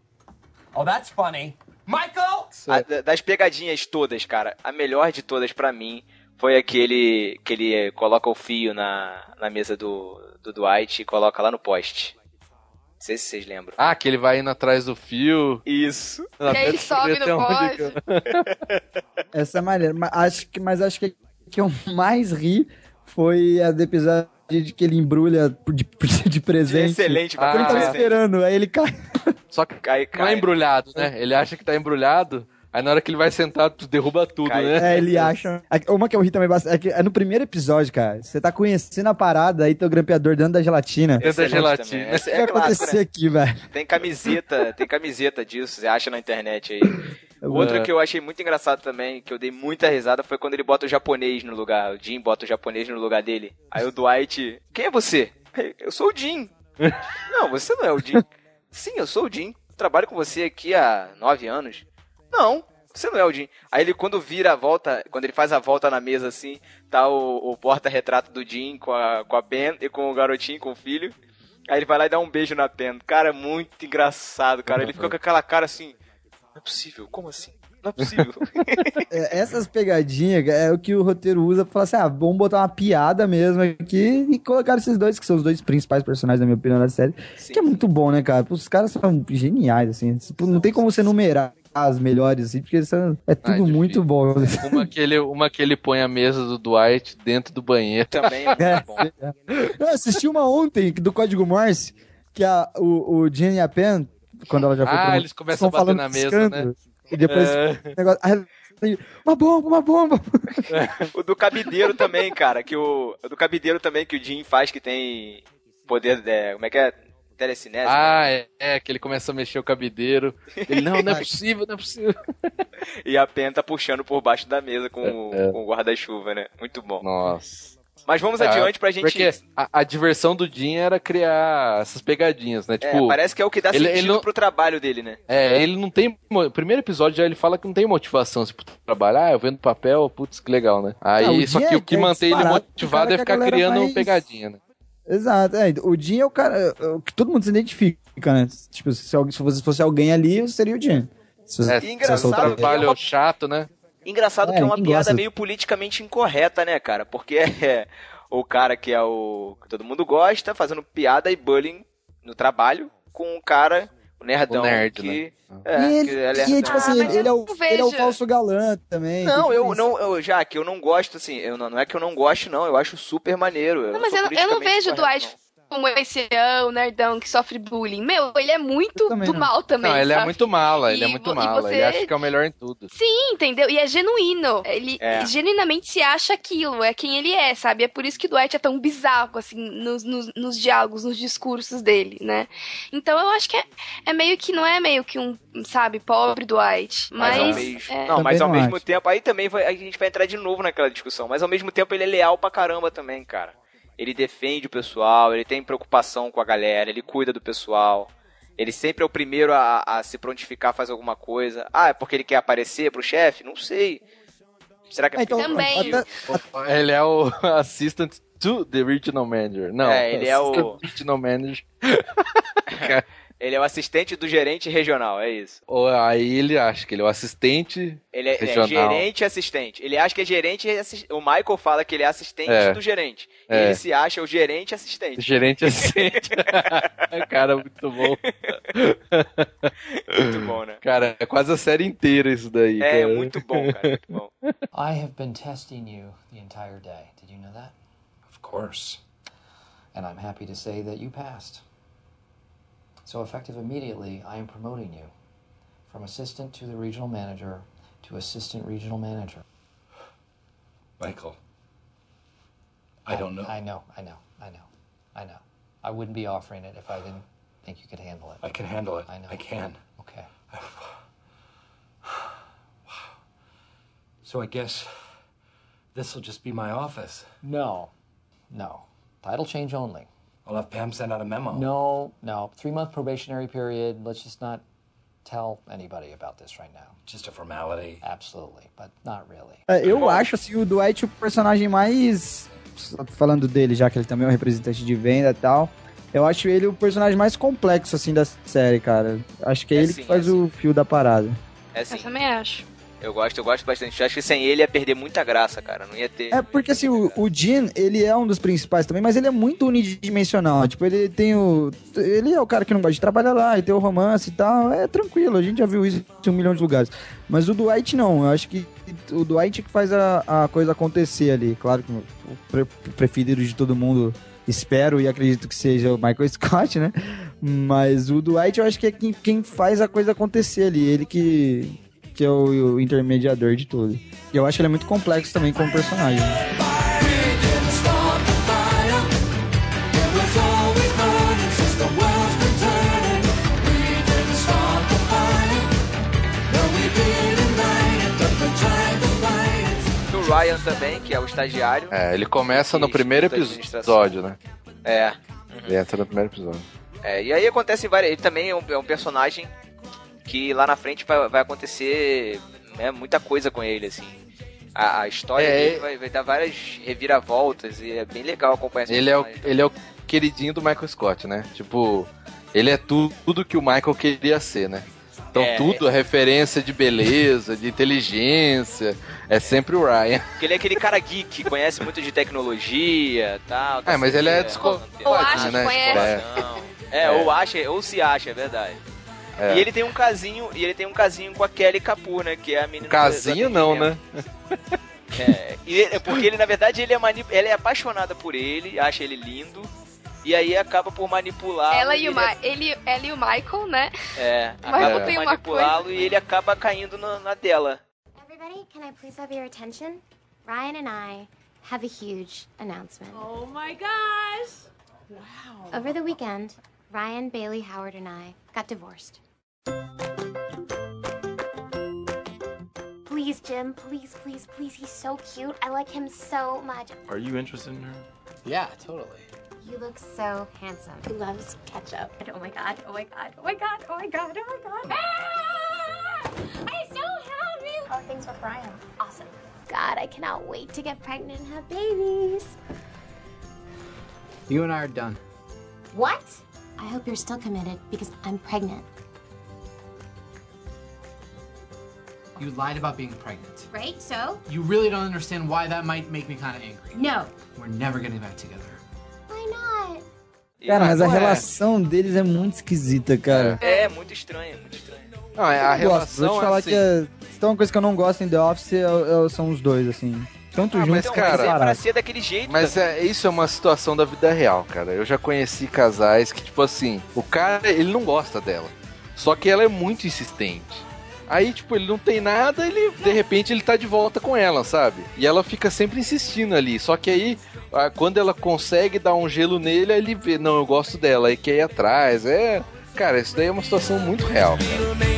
Oh, that's funny. Michael! A- da- das pegadinhas todas, cara, a melhor de todas pra mim foi aquele que ele coloca o fio na, na mesa do, do Dwight e coloca lá no poste. Não sei se vocês lembram. Ah, que ele vai indo atrás do fio. Isso. E aí ele sobe no poste. Essa é maneira. Mas acho que, mas acho que que eu mais ri foi a do episódio de que ele embrulha de, de presente. Excelente, Ah, Ele tava é. esperando, aí ele cai. Só que Cai, não é cai. embrulhado, né? Ele acha que tá embrulhado, aí na hora que ele vai sentar, tu derruba tudo, Cai. né? É, ele acha. Uma que eu ri também bastante. É, que é no primeiro episódio, cara. Você tá conhecendo a parada, aí teu grampeador dentro da gelatina. O Dentro da gelatina. também. que vai é clássico, acontecer né? aqui, velho? Tem camiseta, tem camiseta disso, você acha na internet aí. Outro É. que eu achei muito engraçado também, que eu dei muita risada, foi quando ele bota o japonês no lugar. O Jim bota o japonês no lugar dele. Aí o Dwight, quem é você? Eu sou o Jim. Não, você não é o Jim. Sim, eu sou o Jim. Trabalho com você aqui há nove anos. Não, você não é o Jim. Aí ele, quando vira a volta, quando ele faz a volta na mesa assim, tá o, o porta-retrato do Jim com a, com a Ben e com o garotinho, com o filho. Aí ele vai lá e dá um beijo na Pen. Cara, é muito engraçado, cara. Ele fica com aquela cara assim. Não é possível, como assim? Não é possível. É, essas pegadinhas é o que o roteiro usa pra falar assim: ah, vamos botar uma piada mesmo aqui e colocar esses dois, que são os dois principais personagens, na minha opinião, da série. Sim. Que é muito bom, né, cara? Os caras são geniais, assim. Tipo, não tem como você numerar as melhores, assim, porque são, é tudo difícil. muito bom. Uma que, ele, uma que ele põe a mesa do Dwight dentro do banheiro. Também é muito É. bom. Eu assisti uma ontem do Código Morse, que a, o, o Jen e a Pen, quando ela já foi Ah, pro- eles começam a bater na mesa, né? E depois É. o negócio, uma bomba, uma bomba. O do cabideiro também, cara. Que o, o do cabideiro também que o Jim faz que tem poder. É, como é que é? Telecinese. né? Ah, é, é, que ele começa a mexer o cabideiro. Ele, não, não é possível, não é possível. E a Pen tá puxando por baixo da mesa com, o- É. com o guarda-chuva, né? Muito bom. Nossa. Mas vamos É, adiante pra gente. Porque a, a diversão do Jim era criar essas pegadinhas, né? É, Tipo, parece que é o que dá ele- sentido ele não- pro trabalho dele, né? É, ele não tem. O primeiro episódio já ele fala que não tem motivação assim, pro trabalhar. Ah, eu vendo papel, putz, que legal, né? Aí, Ah, o só que o que é mantém ele motivado é ficar criando mais- pegadinha, né? Exato, é, o Jim é o cara é, o que todo mundo se identifica, né? Tipo, se, alguém- se você fosse alguém ali, seria o Jim. Se É, se engraçado outra- que é trabalho uma- chato, né? Engraçado É, que é uma ninguém piada gosta. meio politicamente incorreta, né, cara? Porque é o cara que é o. que todo mundo gosta, fazendo piada e bullying no trabalho com um cara, o nerdão, O nerd, que. né? É, e ele, que é e é, tipo assim, Ah, ele, é eu o, não ele é o vejo. falso galã também. Não, eu não, eu, já que eu não gosto, assim, eu não, não é que eu não gosto, não, eu acho super maneiro. Não, não mas eu, não- eu não vejo o correto, Dwight como esse ah, o nerdão que sofre bullying. Meu, ele é muito também do não. mal também. Não, ele é sabe? muito mala, ele é E muito vo- e mala. Ele você- acha que é o melhor em tudo. Sim, entendeu? E é genuíno. Ele É. genuinamente se acha aquilo, é quem ele é, sabe? É por isso que o Dwight é tão bizarro, assim, nos, nos, nos diálogos, nos discursos dele, né? Então eu acho que é, é meio que, não é meio que um, sabe, pobre Dwight. Mas, Mas. ao mesmo, é- não, mas ao não mesmo acho. tempo, aí também vai- a gente vai entrar de novo naquela discussão, mas ao mesmo tempo ele é leal pra caramba também, cara. Ele defende o pessoal, ele tem preocupação com a galera, ele cuida do pessoal. Ele sempre é o primeiro a, a se prontificar a fazer alguma coisa. Ah, é porque ele quer aparecer pro chefe? Não sei. Será que é É, então, porque Também. até- Ele é o assistant to the regional manager. Não, É, ele é o- assistant regional manager. ele é o assistente do gerente regional, é isso. Ou aí ele acha que ele é o assistente Ele é, ele é regional. gerente e assistente. Ele acha que é gerente e assistente. O Michael fala que ele é assistente É. do gerente. E É. ele se acha o gerente assistente. Gerente assistente. Cara, muito bom. Muito bom, né? Cara, é quase a série inteira isso daí. É, cara. muito bom, cara. Muito bom. I have been testing you the entire day. Did you know that? Of course. And I'm happy to say that you passed. So, effective immediately, I am promoting you from assistant to the regional manager to assistant regional manager. Michael. I don't know. I know, I know, I know, I know. I wouldn't be offering it if I didn't think you could handle it. I can handle it. I know. I can. Okay. So I guess this will just be my office. No, no. Title change only. I'll have Pam send out a memo. No, no. Three month probationary period. Let's just not tell anybody about this right now. Just a formality. Absolutely, but not really. É, eu acho assim, o Dwight o personagem mais. Falando dele, já que ele também é um representante de venda e tal. Eu acho ele o personagem mais complexo, assim, da série, cara. Acho que é, É ele sim, que faz é o fio da parada. É Eu assim, também acho. Eu gosto, eu gosto bastante. Eu acho que sem ele ia perder muita graça, cara. Não ia ter. É porque, assim, o, Jean, ele é um dos principais também, mas ele é muito unidimensional. Tipo, ele tem o. Ele é o cara que não gosta de trabalhar lá e tem o romance e tal. É tranquilo, a gente já viu isso em um milhão de lugares. Mas o Dwight não. Eu acho que o Dwight que faz a, a coisa acontecer ali. Claro que o pre- preferido de todo mundo. Espero e acredito que seja o Michael Scott, né? Mas o Dwight eu acho que é quem, quem faz a coisa acontecer ali. Ele que, que é o, o intermediador de tudo. E eu acho que ele é muito complexo também como personagem. O Ryan também, que é o estagiário. É, ele começa no primeiro episódio, né? É. Ele entra no primeiro episódio. É, e aí acontece várias. Ele também é um, é um personagem que lá na frente vai, vai acontecer né, muita coisa com ele, assim. A, a história É, dele vai, vai dar várias reviravoltas e é bem legal acompanhar esse Ele é, o, ele é o queridinho do Michael Scott, né? Tipo, ele é tu, tudo que o Michael queria ser, né? Então É, tudo é referência de beleza, de inteligência, é sempre o Ryan. Porque ele é aquele cara geek, conhece muito de tecnologia tal. tá É, mas ele é Ou acha né? que conhece. Não. É, ou acha, ou se acha, é verdade. É. E ele tem um casinho, e ele tem um casinho com a Kelly Kapoor, né? Que é a menina. Casinho não, né? É, e ele- é porque ele, na verdade, ele é, mani ela é apaixonada por ele, acha ele lindo, e aí acaba por manipulá-lo. Ela e, o ele- Ma ele, ela e o Michael, né? É, acaba por manipulá-lo e ele acaba caindo na, na dela. Everybody, can I please have your attention? Ryan and I have a huge announcement. Oh my gosh! Wow. Over the weekend, Ryan, Bailey, Howard, and I got divorced. Please, Jim, please, please, please. He's so cute. I like him so much. Are you interested in her? Yeah, totally. You look so handsome. He loves ketchup. Oh my god, oh my god, oh my god, oh my god, oh my god. Ah! I'm so happy. How are things with Ryan? Awesome. God, I cannot wait to get pregnant and have babies. You and I are done. What? I hope you're still committed because I'm pregnant. You lied about being pregnant. Right? So? You really don't understand why that might make me kind of angry. No. We're never getting back together. Why not? Cara, mas a Ué. relação deles é muito esquisita, cara. É, muito estranho, muito estranho. Não, é a Eu gosto. Vou relação te falar assim. que é, se tem uma coisa que eu não gosto em The Office é- é- são os dois, assim. Tanto Ah, juntos mas, cara, É pra ser daquele jeito. Mas é, isso é uma situação da vida real, cara. Eu já conheci casais que, tipo assim, o cara, ele não gosta dela. Só que ela é muito insistente. Aí, tipo, ele não tem nada, ele, de repente, ele tá de volta com ela, sabe? E ela fica sempre insistindo ali. Só que aí, quando ela consegue dar um gelo nele, aí ele vê, não, eu gosto dela, aí quer ir atrás. É. Cara, isso daí é uma situação muito real, cara.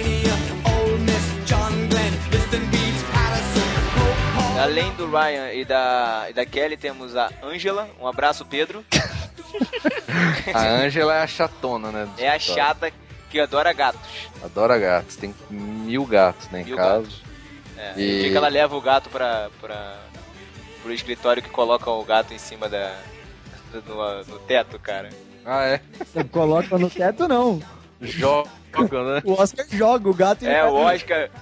Além do Ryan e da, e da Kelly, temos a Angela. Um abraço, Pedro. A Angela é a chatona, né? É a chata que adora gatos. Adora gatos. Tem mil gatos, né, em Mil casa. gatos. É, E- O dia que ela leva o gato pra, pra, pro escritório que coloca o gato em cima da, no, no teto, cara. Ah, é? Você coloca no teto, não. Joga, né? O Oscar joga o gato e É, o Oscar.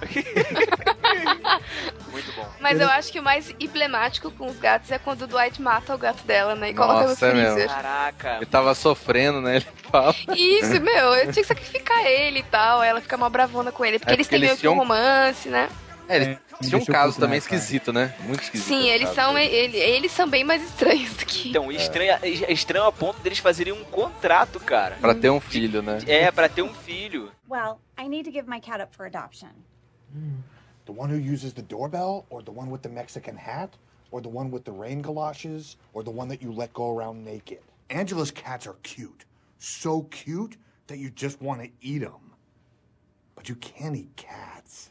Muito bom. Mas eu acho que o mais emblemático com os gatos é quando o Dwight mata o gato dela, né? E coloca no Nossa, é mesmo. freezer. Caraca. Ele tava sofrendo, né? Ele fala. Isso, meu, eu tinha que sacrificar ele e tal. Ela fica uma bravona com ele. Porque É eles porque têm meio que um romance, né? É, eles tinham um caso também cara. esquisito, né? Muito esquisito. Sim, eles caso são, ele- eles são bem mais estranhos do que. Então, estranho, é estranho a ponto deles fazerem um contrato, cara. Pra ter um filho, né? É, pra ter um filho. Well, I need to give my cat up for adoption. The one who uses the doorbell, or the one with the Mexican hat, or the one with the rain galoshes, or the one that you let go around naked? Angela's cats are cute. So cute that you just want to eat them. But you can't eat cats.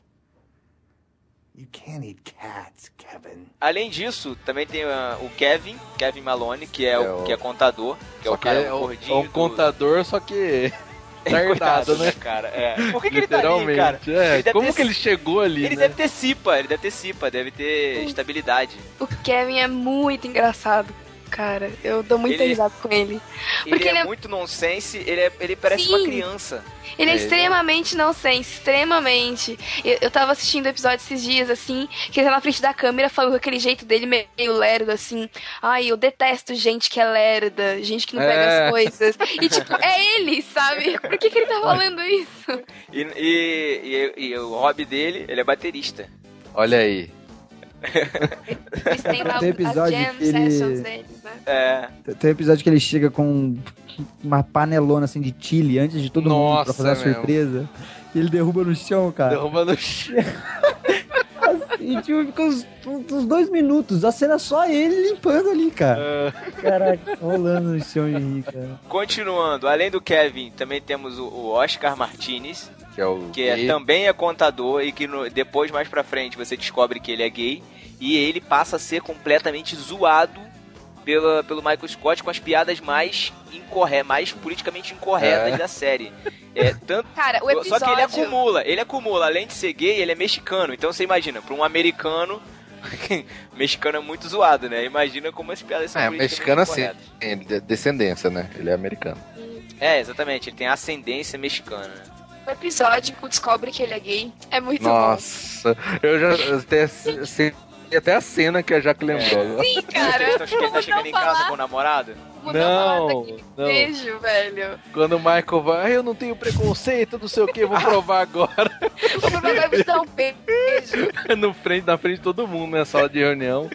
You can't eat cats, Kevin. Além disso, também tem ah, o Kevin, Kevin Malone, que é, É o, o- que é contador, que é Só o cara é, o- gordinho. é um do- contador, só que. Tardado, Coitado, né? cara? É. Por que, que ele tá ali, cara? É, Ele como ter- que ele chegou ali, Ele né? deve ter cipa, ele deve ter cipa, deve ter estabilidade. O Kevin é muito engraçado, cara. Eu dou muita Ele- risada com ele. Ele Porque é, ele é- muito nonsense, ele, é, ele parece Sim. uma criança. Ele é, É, extremamente nonsense, extremamente. Eu, eu tava assistindo o episódio esses dias, assim, que ele tá na frente da câmera falando com aquele jeito dele meio lerdo, assim. Ai, eu detesto gente que é lerda, gente que não pega É. as coisas. E, tipo, é ele, sabe? Por que, que ele tá falando isso? E, e, e- e o hobby dele, ele é baterista. Olha aí. Eles têm lá Tem as episódio jam que ele- sessions deles, né? É. Tem um episódio que ele chega com uma panelona assim de chile antes de todo mundo pra Nossa, fazer a é surpresa. E ele derruba no chão, cara. Derruba no chão. E tipo, fica uns, uns dois minutos. A cena é só ele limpando ali, cara. Caraca, rolando no chão de rir, cara. Continuando, além do Kevin, também temos o, o Oscar Martinez, Que é o. que é, também é contador e que no- depois, mais pra frente, você descobre que ele é gay. E ele passa a ser completamente zoado pela, pelo Michael Scott com as piadas mais incorretas, mais politicamente incorretas É. da série. É, tanto, Cara, o episódio... Só que ele acumula, ele acumula, além de ser gay, ele é mexicano. Então você imagina, pra um americano, mexicano é muito zoado, né? Imagina como as piadas são É, mexicano assim. é de- descendência, né? Ele é americano. É, exatamente, ele tem ascendência mexicana, episódio que descobre que ele é gay é muito bom. Nossa, eu já até, até a cena que a Jaque lembrou. Sim, cara. Che- ele tá chegando em casa com o namorado? Mudou Não, não. Beijo, velho. Quando o Michael vai, "Ai, eu não tenho preconceito, não sei o que, vou provar agora. O Bruno vai me dar um beijo. no frente, na frente de todo mundo, na sala de reunião.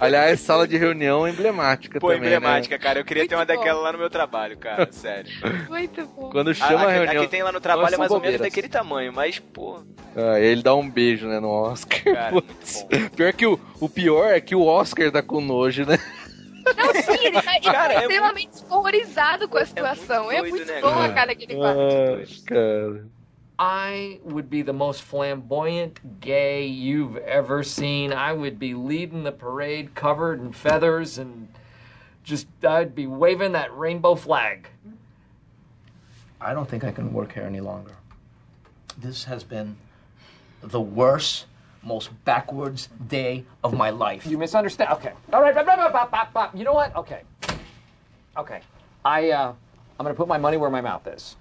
Aliás, sala de reunião emblemática Pô, também, emblemática, cara. Eu queria ter uma Muito bom. daquela lá no meu trabalho, cara. Sério. Muito bom. Né? Quando chama a, a, reunião. a que tem lá no trabalho é mais ou menos daquele tamanho, mas, pô, Ah, ele dá um beijo, né, no Oscar. cara, muito. Pior que o, o pior é que o Oscar tá com nojo, né? Não, sim, ele tá Cara, é extremamente horrorizado com a situação. É muito muito, doido, né, bom cara? a cara que ele faz. Ah, cara. I would be the most flamboyant gay you've ever seen. I would be leading the parade covered in feathers and just, I'd be waving that rainbow flag. I don't think I can work here any longer. This has been the worst, most backwards day of my life. You misunderstand. Okay. All right. blah, blah, blah, blah, blah, blah. You know what? Okay. Okay. I uh, I'm gonna put my money where my mouth is.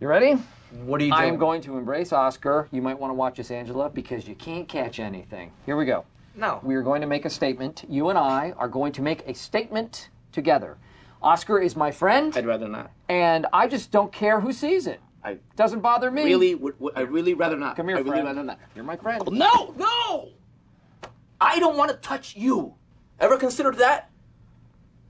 You ready? What are you I am going to embrace Oscar. You might want to watch this, Angela, because you can't catch anything. Here we go. No. We are going to make a statement. You and I are going to make a statement together. Oscar is my friend. I'd rather not. And I just don't care who sees it. I Doesn't bother me. really, would, would, I really rather not. Come here, I really friend. rather not. You're my friend. No, no! I don't want to touch you. Ever considered that?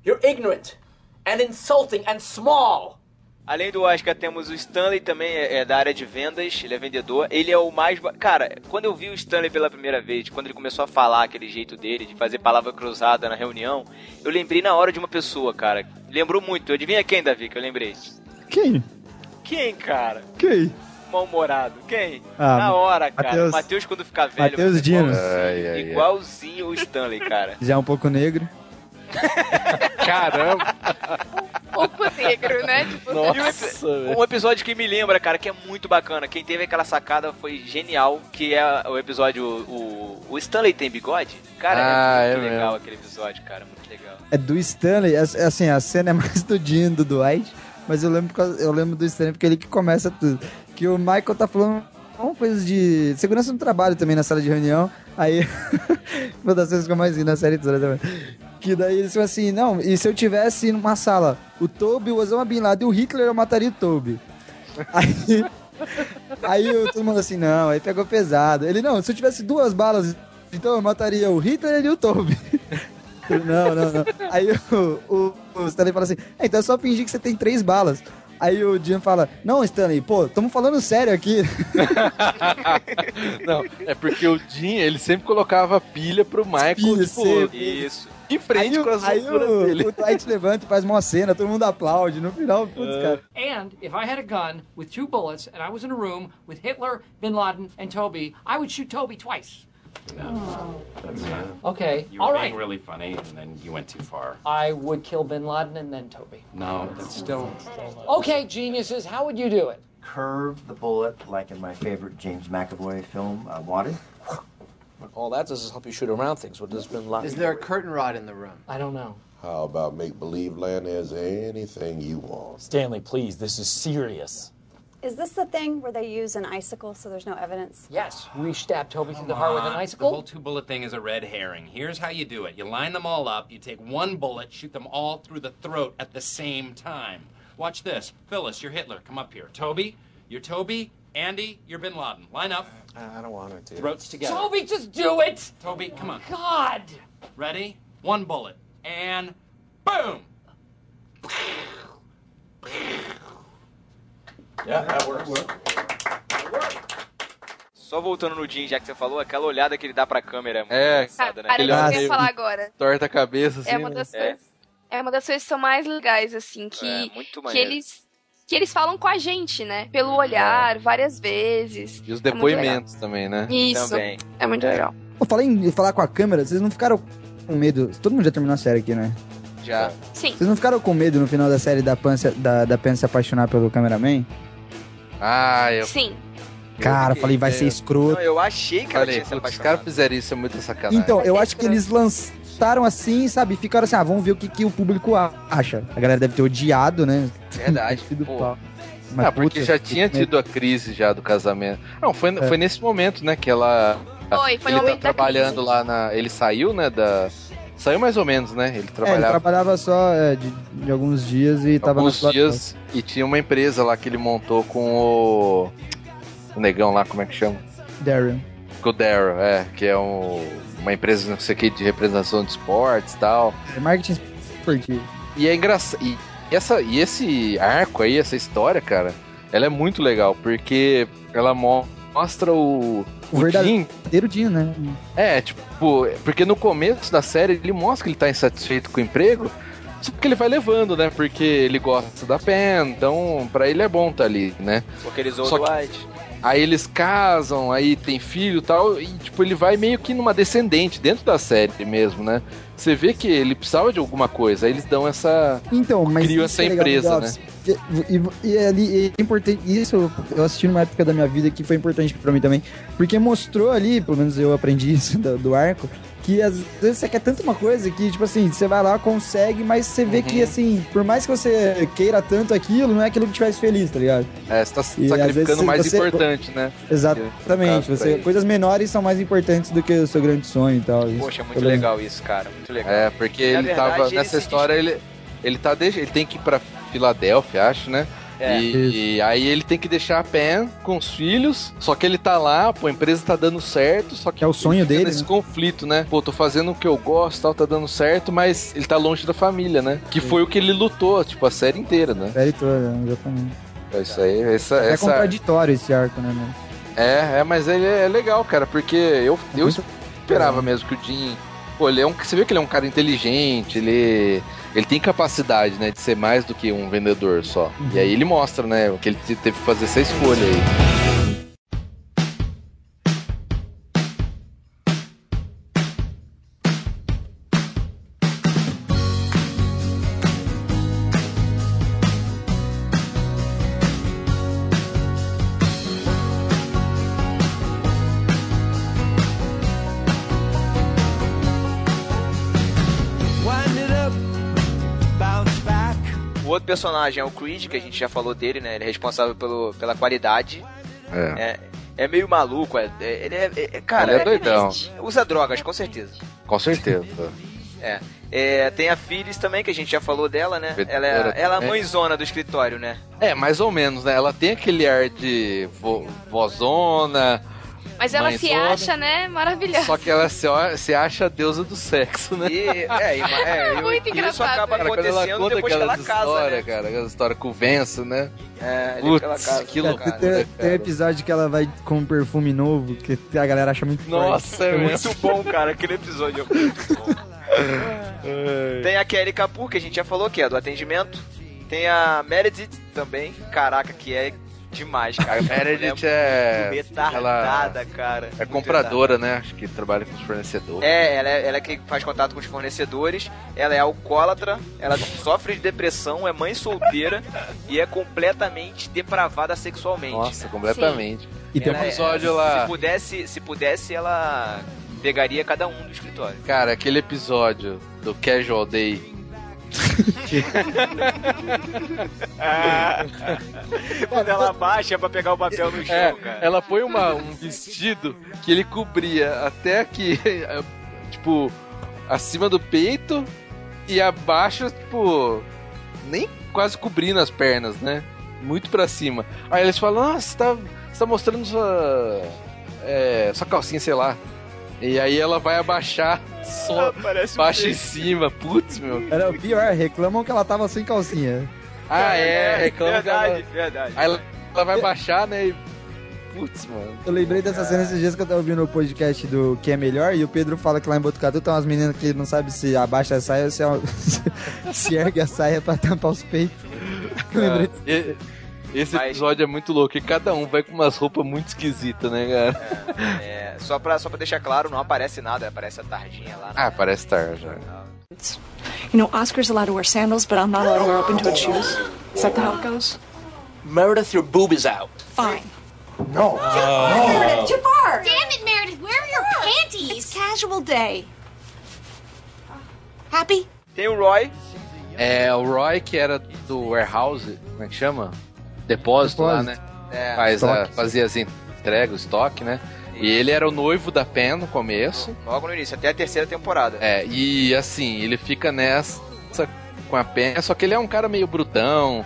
You're ignorant and insulting and small. Além do Oscar, temos o Stanley também, é é da área de vendas, ele é vendedor. Ele é o mais. Cara, quando eu vi o Stanley pela primeira vez, quando ele começou a falar aquele jeito dele, de fazer palavra cruzada na reunião, eu lembrei na hora de uma pessoa, cara. Lembrou muito. Adivinha quem, Davi, que eu lembrei? Quem? Quem, cara? Quem? Mal-humorado. Quem? Ah, na hora, cara. Mateus- Matheus, quando ficar velho. Mateus Dino. igualzinho- Ai, ai, ai. Igualzinho o Stanley, cara. Já é um pouco negro. Caramba! Pouco negro, né? Tipo, E um, epi- um episódio que me lembra, cara, que é muito bacana. Quem teve aquela sacada foi genial, que é o episódio. O, o Stanley tem bigode? Cara, Ah, é é muito legal mesmo. aquele episódio, cara, muito legal. É do Stanley, é, é assim, a cena é mais do Dean do Dwight, mas eu lembro, eu lembro do Stanley porque é ele que começa tudo. Que o Michael tá falando uma coisa de segurança no trabalho também na sala de reunião, aí uma das coisas que eu mais vi na série toda também. Que daí eles falam assim, não, e se eu tivesse numa sala, o Toby, o Osama Bin Laden e o Hitler, eu mataria o Toby. Aí, aí todo mundo assim, não, aí pegou pesado. Ele, não, se eu tivesse duas balas, então eu mataria o Hitler e o Toby. Não, não, não. Aí o, o Stanley fala assim: é, então é só fingir que você tem três balas. Aí o Jim fala: Não, Stanley, pô, estamos falando sério aqui. Não, é porque o Jim, ele sempre colocava pilha pro Michael, Pilha, tipo, sempre. Isso. em frente aí com as aí o, dele. o Dwight levanta e faz uma cena, todo mundo aplaude. No final, putz, cara. And if I had a gun with two bullets and I was in a room with Hitler, Bin Laden, and Toby, I would shoot Toby twice. That's not. Okay, You were all being right. really funny, and then you went too far. I would kill Bin Laden and then Toby. No, that's still. Okay, geniuses, how would you do it? Curve the bullet like in my favorite James McAvoy film, uh, Wanted. All that does is help you shoot around things. What has been locked? Is there a curtain rod in the room? I don't know. How about make believe land there's anything you want? Stanley, please, this is serious. Is this the thing where they use an icicle so there's no evidence? Yes, we stabbed Toby through the heart with an ah, icicle. The whole icicle. two bullet thing is a red herring. Here's how you do it you line them all up, you take one bullet, shoot them all through the throat at the same time. Watch this. Phyllis, you're Hitler. Come up here. Toby, you're Toby. Andy, you're Bin Laden. Line up. I don't want to. Throats together. Toby, just do it! Toby, come on. God! Ready? One bullet. And boom! Yeah, that works. Só voltando no Jim, já que você falou, aquela olhada que ele dá pra câmera é muito É, engraçada, né? Cara, Ele eu falar agora. Torta a cabeça, assim. É uma né? das É. coisas. É uma das coisas que são mais legais, assim, que, É, muito que eles. Que eles falam com a gente, né? Pelo olhar, várias vezes. E os É depoimentos também, né? Isso. Também. É muito legal. Eu falei em falar com a câmera, vocês não ficaram com medo. Todo mundo já terminou a série aqui, né? Já. Sim. Vocês não ficaram com medo no final da série da Pan se, da, da Pan se apaixonar pelo cameraman? Ah, eu Sim. Cara, falei, vai ser escroto. Não, eu achei que ela falei, tinha se putz, os caras fizeram isso, é muita sacanagem. Então, eu acho que eles lançaram assim, sabe? Ficaram assim, ah, vamos ver o que, que o público acha. A galera deve ter odiado, né? Verdade, pô. Mas, ah, porque puta, já tinha tido a crise já do casamento. Não, foi, É. foi nesse momento, né, que ela... Foi, foi ele no tá momento da trabalhando crise. lá na... Ele saiu, né, da... Saiu mais ou menos, né? Ele É, ele trabalhava trabalhava só é, de, de alguns dias e tava alguns dias e tinha uma empresa lá que ele montou com o... O negão lá, como é que chama? Darren. Com o Daryl, é, que é um... uma empresa, não sei o que, de representação de esportes e tal. É marketing esportivo. E é engraçado. E, essa, e esse arco aí, essa história, cara, ela é muito legal, porque ela mo- mostra o. O O Jim. verdadeiro Jim, né? É, tipo, porque no começo da série ele mostra que ele tá insatisfeito com o emprego, só que ele vai levando, né? Porque ele gosta da Pen, então pra ele é bom tá ali, né? Porque eles usam Só o que- Dwight. Aí eles casam, aí tem filho e tal, e tipo, ele vai meio que numa descendente dentro da série mesmo, né? Você vê que ele precisava de alguma coisa, aí eles dão essa. Então, mas isso essa é legal empresa, Office. E, e- e ali é importante, isso eu assisti numa época da minha vida que foi importante pra mim também, porque mostrou ali, pelo menos eu aprendi isso do, do arco, que às vezes você quer tanto uma coisa que, tipo assim, você vai lá, consegue, mas você vê que, assim, por mais que você queira tanto aquilo, não é aquilo que te faz feliz, tá ligado? É, você tá E, às sacrificando mais você- importante, né? Exatamente. Você, coisas menores são mais importantes do que o seu grande sonho e tal. isso. Poxa, muito legal isso, cara. Muito legal. É, porque Na ele verdade, tava ele nessa história, ele, ele tá deixa, ele tem que ir pra Filadélfia, acho, né? É. E, e aí ele tem que deixar a Pen com os filhos, só que ele tá lá, pô, a empresa tá dando certo, só que é o sonho dele, nesse né? conflito, né? Pô, tô fazendo o que eu gosto, tal, tá dando certo, mas ele tá longe da família, né? Que foi o que ele lutou, tipo, a série inteira, né? Série toda, exatamente. É Isso aí, essa, É essa contraditório esse arco, né, mano? é, é, mas ele é legal, cara, porque eu, eu esperava mesmo que o Jim. Pô, ele é um, você vê que ele é um cara inteligente, ele, ele tem capacidade, né, de ser mais do que um vendedor só. E aí ele mostra, né, que ele te- teve que fazer essa escolha aí. Personagem é o Creed, que a gente já falou dele, né? Ele é responsável pelo, pela qualidade. É. É, é meio maluco, é, é- ele é, é- é- cara, Ele é doidão. usa drogas, com certeza. Com certeza. É. É, tem a Phyllis também, que a gente já falou dela, né? Ela é, ela é a mãezona do escritório, né? É, mais ou menos, né? Ela tem aquele ar de vo, vozona, Mas ela se acha, né, maravilhosa. só que ela se, se acha a deusa do sexo, né? E, é, e- é, e- Muito e isso engraçado. acaba Cara, quando ela acontecendo conta depois que ela casa, história, né? cara, aquela história com o Venço, né? É, Putz, casa, que cara. loucura, Tem, né, tem um episódio que ela vai com um perfume novo, que a galera acha muito Nossa, forte. é Muito bom, cara, aquele episódio é muito bom. Tem a Kelly Kapoor, que a gente já falou, que é do atendimento. Tem a Meredith também, caraca, que é demais, cara. A Meredith é- muito retardada, cara. É compradora, né? Acho que trabalha com os fornecedores. É, ela é, ela é que faz contato com os fornecedores, ela é alcoólatra, ela sofre de depressão, é mãe solteira e é completamente depravada sexualmente. Nossa, completamente. E tem um Ela é- episódio lá. Se pudesse, se pudesse, ela pegaria cada um do escritório. Cara, aquele episódio do Casual Day. Quando ela baixa pra pegar o papel no chão, É, cara. ela põe uma, um vestido que ele cobria até aqui, tipo, acima do peito e abaixo, tipo, nem quase cobrindo as pernas, né? Muito pra cima. Aí eles falam, ah, você tá, você tá mostrando sua, é, sua calcinha, sei lá. E aí ela vai abaixar só, um baixa em peito. cima, putz, meu. Era o pior, reclamam que ela tava sem calcinha. Ah, é, reclama que ela- Verdade, verdade. Aí ela, ela vai baixar, né? E... Putz, mano. Eu lembrei dessa cena esses dias que eu tava ouvindo o podcast do Que é Melhor e o Pedro fala que lá em Botucatu tem umas meninas que não sabem se abaixa a saia ou se, se ergue a saia pra tampar os peitos. Eu lembrei Cara, Esse episódio é muito louco, e cada um vai com umas roupas muito esquisitas, né, cara? É, só, pra, só pra deixar claro, não aparece nada, aparece a tardinha lá. Ah, parece estar já. You know, Oscar's allowed to wear sandals, but I'm not allowed to wear open-toed shoes. Is that how it goes? Meredith, your boob is out. Fine. No. Meredith, too far! Damn it, Meredith, where are your panties? It's casual day. Happy? Tem o Roy. É, o Roy, que era do warehouse, como é que chama? Depósito, lá, né? É, Faz a- fazia as entregas, o estoque, né? E ele era o noivo da Pen no começo. Logo no início, até a terceira temporada. É, e assim, ele fica nessa com a Pen, só que ele é um cara meio brutão,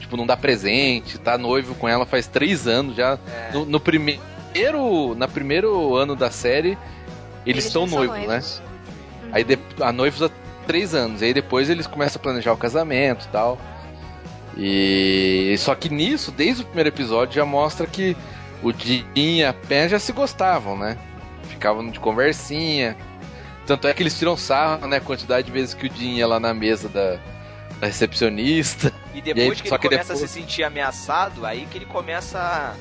tipo, não dá presente, tá noivo com ela faz três anos já. É. No, no primeiro. Na primeiro ano da série, eles, Eles estão são noivos, né? noivos. Aí de, a noivos há três anos. E aí depois eles começam a planejar o casamento e tal. E só que nisso, desde o primeiro episódio, já mostra que o Jim e a Pen já se gostavam, né? Ficavam de conversinha. Tanto é que eles tiram sarro, né? A quantidade de vezes que o Jim ia lá na mesa da, da recepcionista. E depois que só ele começa depois- a se sentir ameaçado, aí que ele começa a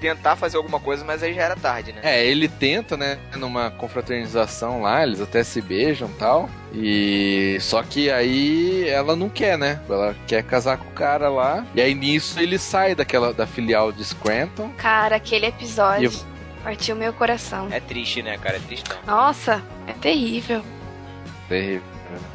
tentar fazer alguma coisa, mas aí já era tarde, né? É, ele tenta, né, numa confraternização lá, eles até se beijam e tal. E só que aí ela não quer, né? Ela quer casar com o cara lá. E aí nisso ele sai daquela da filial de Scranton. Cara, aquele episódio. E Partiu meu coração. É triste, né, cara? É tristão. Nossa, é terrível. Terrível.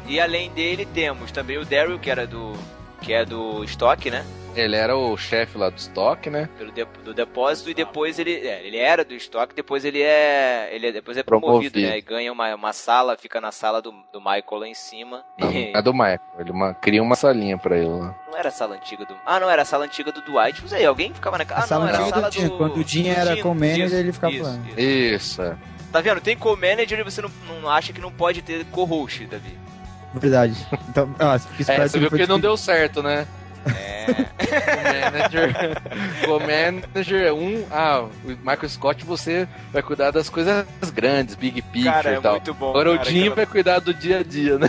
E além dele, temos também o Daryl, que era do. que é do estoque, né? Ele era o chefe lá do estoque, né? Pelo de- do depósito, e depois ele. é, ele era do estoque, depois ele é. Ele é, depois é promovido, Promovido. né? E ganha uma, uma sala, fica na sala do, do Michael lá em cima. Não, é do Michael. Ele uma- cria uma salinha pra ele lá. Não era a sala antiga do. Ah, não, era a sala antiga do Dwight. Não sei, alguém ficava na casa. A Ah, sala não, era a antiga sala do Jim. Quando o Jim era Jim, co-manager, isso, ele ficava isso, lá. isso. Isso, é. Tá vendo? Tem co-manager e você não, não acha que não pode ter co-host, Davi. Verdade. Então, ah, fica É, você viu que não difícil. deu certo, né? É. Co-manager. Co-manager é um. Ah, o Michael Scott você vai cuidar das coisas grandes, big picture Cara, é e tal. muito bom, Agora cara, o Jim aquela- vai cuidar do dia a dia, né?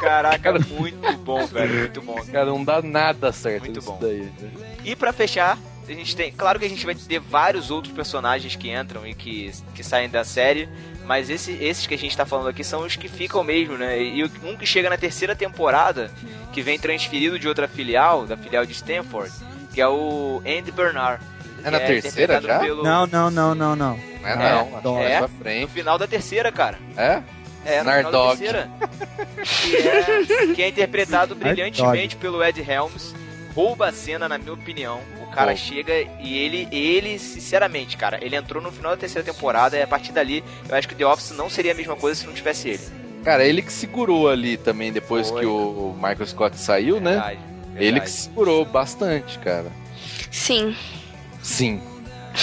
Caraca, muito bom, velho. Muito bom. Cara, não dá nada certo Muito bom. daí. né? E pra fechar, a gente tem. Claro que a gente vai ter vários outros personagens que entram e que, que saem da série. Mas esse- esses que a gente tá falando aqui são os que ficam mesmo, né? E um que chega na terceira temporada, que vem transferido de outra filial, da filial de Stanford, que é o Andy Bernard. É na que terceira já? pelo- Não, não, não, não, não. Não é não, acho que é, mais pra frente. no final da terceira, cara. É? É, no final da Nardog. terceira. Que é, que é interpretado brilhantemente pelo Ed Helms. Rouba a cena, na minha opinião. O cara Bom. chega e ele, ele, sinceramente, cara, ele entrou no final da terceira temporada e a partir dali eu acho que The Office não seria a mesma coisa se não tivesse ele. Cara, ele que segurou ali também depois Foi. que o Michael Scott saiu, né? Verdade, Ele verdade. que segurou bastante, cara. Sim. Sim.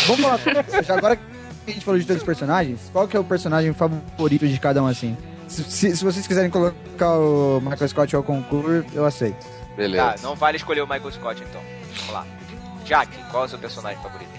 Vamos falar, já agora que a gente falou de todos os personagens, qual que é o personagem favorito de cada um, assim? Se, se- se vocês quiserem colocar o Michael Scott ao concurso, eu aceito. Beleza. Tá, não vale escolher o Michael Scott então. Vamos lá. Jack, qual é o seu personagem favorito?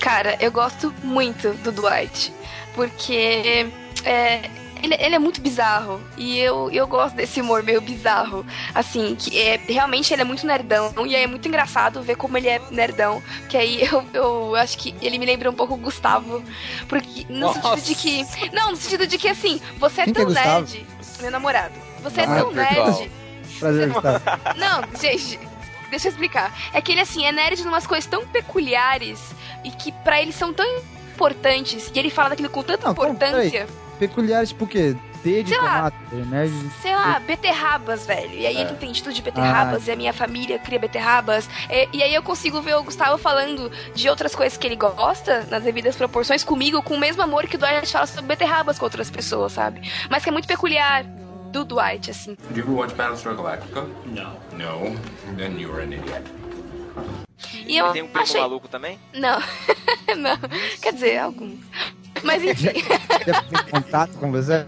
Cara, eu gosto muito do Dwight. Porque é, ele, ele é muito bizarro. E eu, eu gosto desse humor meio bizarro. Assim, que é, realmente ele é muito nerdão. E aí é muito engraçado ver como ele é nerdão. Que aí eu, eu acho que ele me lembra um pouco o Gustavo. Porque, no Nossa. sentido de que. Não, no sentido de que assim, você é Quem que é tão Gustavo? nerd. Meu namorado. Você é Ah, tão virtual. Prazer, Gustavo. Não, gente, deixa eu explicar. É que ele, assim, é nerd numas coisas tão peculiares e que pra ele são tão importantes. E ele fala daquilo com tanta Não, importância. Peculiares, tipo o quê? De Sei lá. tomate, nerd... Sei lá, beterrabas, velho. E aí É. ele entende tudo de beterrabas, Ah. e a minha família cria beterrabas. E, e aí eu consigo ver o Gustavo falando de outras coisas que ele gosta, nas devidas proporções, comigo, com o mesmo amor que o Dwight fala sobre beterrabas com outras pessoas, sabe? Mas que é muito peculiar do Dwight, assim. Did you ever watch Battlestar Galactica? No. No? Then you were an idiot. E eu Tem um primo achei... maluco também? Não, não. Quer dizer, alguns. Mas enfim. Tem contato com você?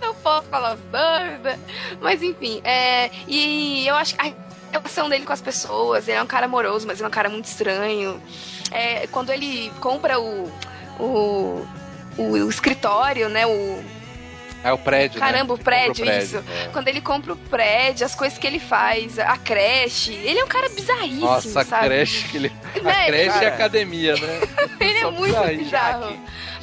não posso falar né? Mas enfim, é, e eu acho que a relação dele com as pessoas, ele é um cara amoroso, mas ele é um cara muito estranho. É, quando ele compra o, o, o, escritório, né? O, É o prédio, né? caramba, o Ele prédio, o isso. é. Quando ele compra o prédio, as coisas que ele faz, a creche, ele é um cara bizarríssimo, Nossa, a sabe? creche que ele. A Velho, creche e cara. a academia, né? ele é muito pra ir.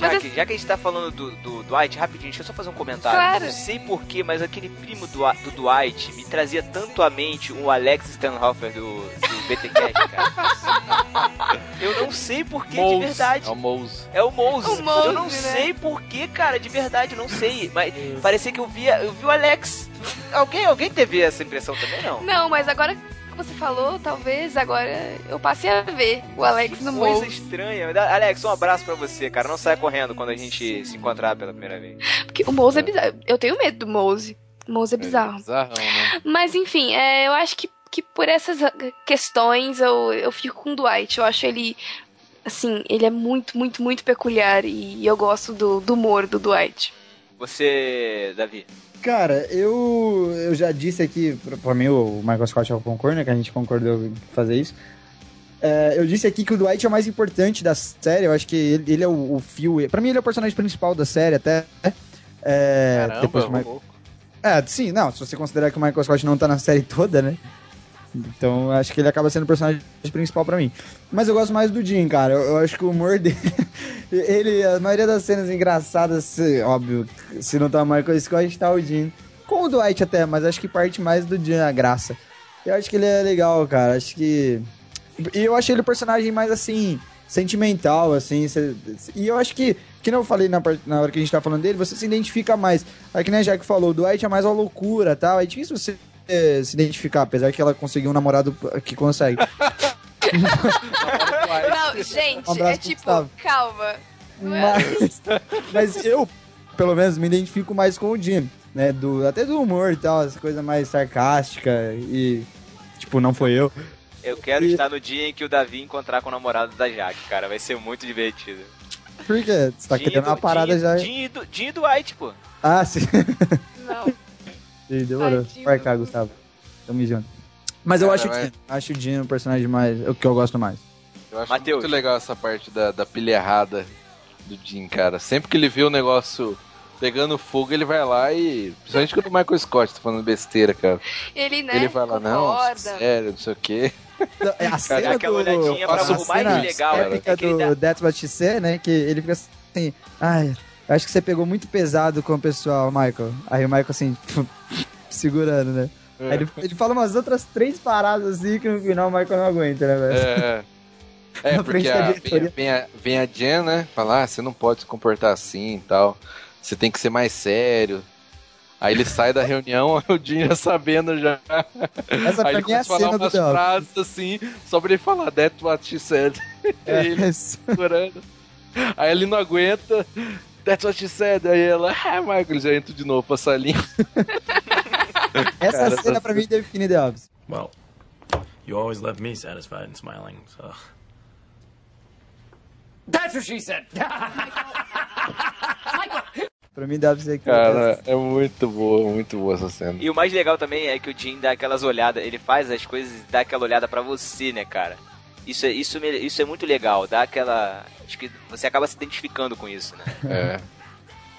Mas Jack, já que a gente tá falando do, do Dwight, rapidinho, deixa eu só fazer um comentário. Claro. Não sei porquê, mas aquele primo do, do Dwight me trazia tanto à mente o Alex Stanhofer do, do BTCast, cara. eu não sei porquê, de Mose. verdade. É o Mose. É o Mose. O Mose, eu não né? sei porquê, cara, de verdade, não sei. Mas parecia que eu via, eu vi o Alex. Alguém, alguém teve essa impressão também, não? Não, mas agora que você falou, talvez agora eu passei a ver o Alex no Coisa morro. estranha. Alex, um abraço pra você, cara. Não saia correndo quando a gente se encontrar pela primeira vez. Porque o Mouse é bizarro. Eu tenho medo do Mouse. O Mouse é bizarro. Bizarrão, né? Mas enfim, é, eu acho que, que por essas questões eu, eu fico com o Dwight. Eu acho ele. Assim, ele é muito, muito, muito peculiar. E eu gosto do, do humor do Dwight. Você, Davi. Cara, eu, eu já disse aqui, pra, mim o Michael Scott é o concurso, né? Que a gente concordou em fazer isso. É, eu disse aqui que o Dwight é o mais importante da série. Eu acho que ele, ele é o, o fio. Pra mim, ele é o personagem principal da série, até. É, Caramba, depois que o ô Ma- louco. É, sim, não. Se você considerar que o Michael Scott não tá na série toda, né? Então, acho que ele acaba sendo o personagem principal pra mim. Mas eu gosto mais do Jim, cara. Eu, eu acho que o humor dele. ele, a maioria das cenas engraçadas, óbvio, se não tá o Michael Scott, tá o Jim. Com o Dwight até, mas acho que parte mais do Jim a graça. Eu acho que ele é legal, cara. Acho que. E eu acho ele o personagem mais assim. sentimental, assim. e eu acho que, que não eu falei na, na hora que a gente tá falando dele, você se identifica mais. Aí que nem a Jack falou, o Dwight é mais uma loucura tal. É difícil você eh, se identificar, apesar que ela conseguiu um namorado que consegue. Não, gente, Um é tipo, Gustavo. calma. Não é Mas, mas eu, pelo menos, me identifico mais com o Jim, né? Do, até do humor e tal, essa coisa mais sarcástica e. Tipo, não foi eu. Eu quero estar no dia em que o Davi encontrar com o namorado da Jaque, cara. Vai ser muito divertido. Por quê? Você tá Jim querendo do- uma parada Jim- já. Jim do, Jim e Dwight, pô. Ah, sim. Não. Demorou. Vai cá, Gustavo. Tamo junto. Mas eu Cara, acho o Jim. Acho o Jim um personagem mais. O que eu gosto mais. Eu acho muito legal essa parte da, da pilha errada do Jim, cara. Sempre que ele vê o negócio pegando fogo, ele vai lá e. Principalmente quando o Michael Scott tá falando besteira, cara. Ele, né, Ele vai lá, não, concorda. sério, não sei o quê. É a cena aquela do, olhadinha pra a o mais cena legal, épica é que ele do That's What She Said, né? Que ele fica assim, ai, acho que você pegou muito pesado com o pessoal, Michael. Aí o Michael assim, segurando, né? É. Ele, ele fala umas outras três paradas assim que no final o Michael não aguenta, né, velho? É. É, Na frente porque a, vem, vem a, vem a Jen, né? Falar, ah, você não pode se comportar assim e tal. Você tem que ser mais sério. Aí ele sai da reunião, o Jim já sabendo já. Essa Aí ele é começa a falar umas frases assim, só pra ele falar, that's what she said. É, ele segurando. Aí ele não aguenta, that's what she said. Aí ela, ah, Michael, já entra de novo pra salinha. Essa Cara, cena essa- pra mim define The Office. Well, you always left me satisfied and smiling, so. That's what she said. Pra mim The Office é que Cara, é muito boa, muito boa essa cena. E o mais legal também é que o Jim dá aquelas olhadas, ele faz as coisas e dá aquela olhada pra você, né, cara? Isso é, isso, isso é muito legal, dá aquela. Acho que você acaba se identificando com isso, né? É.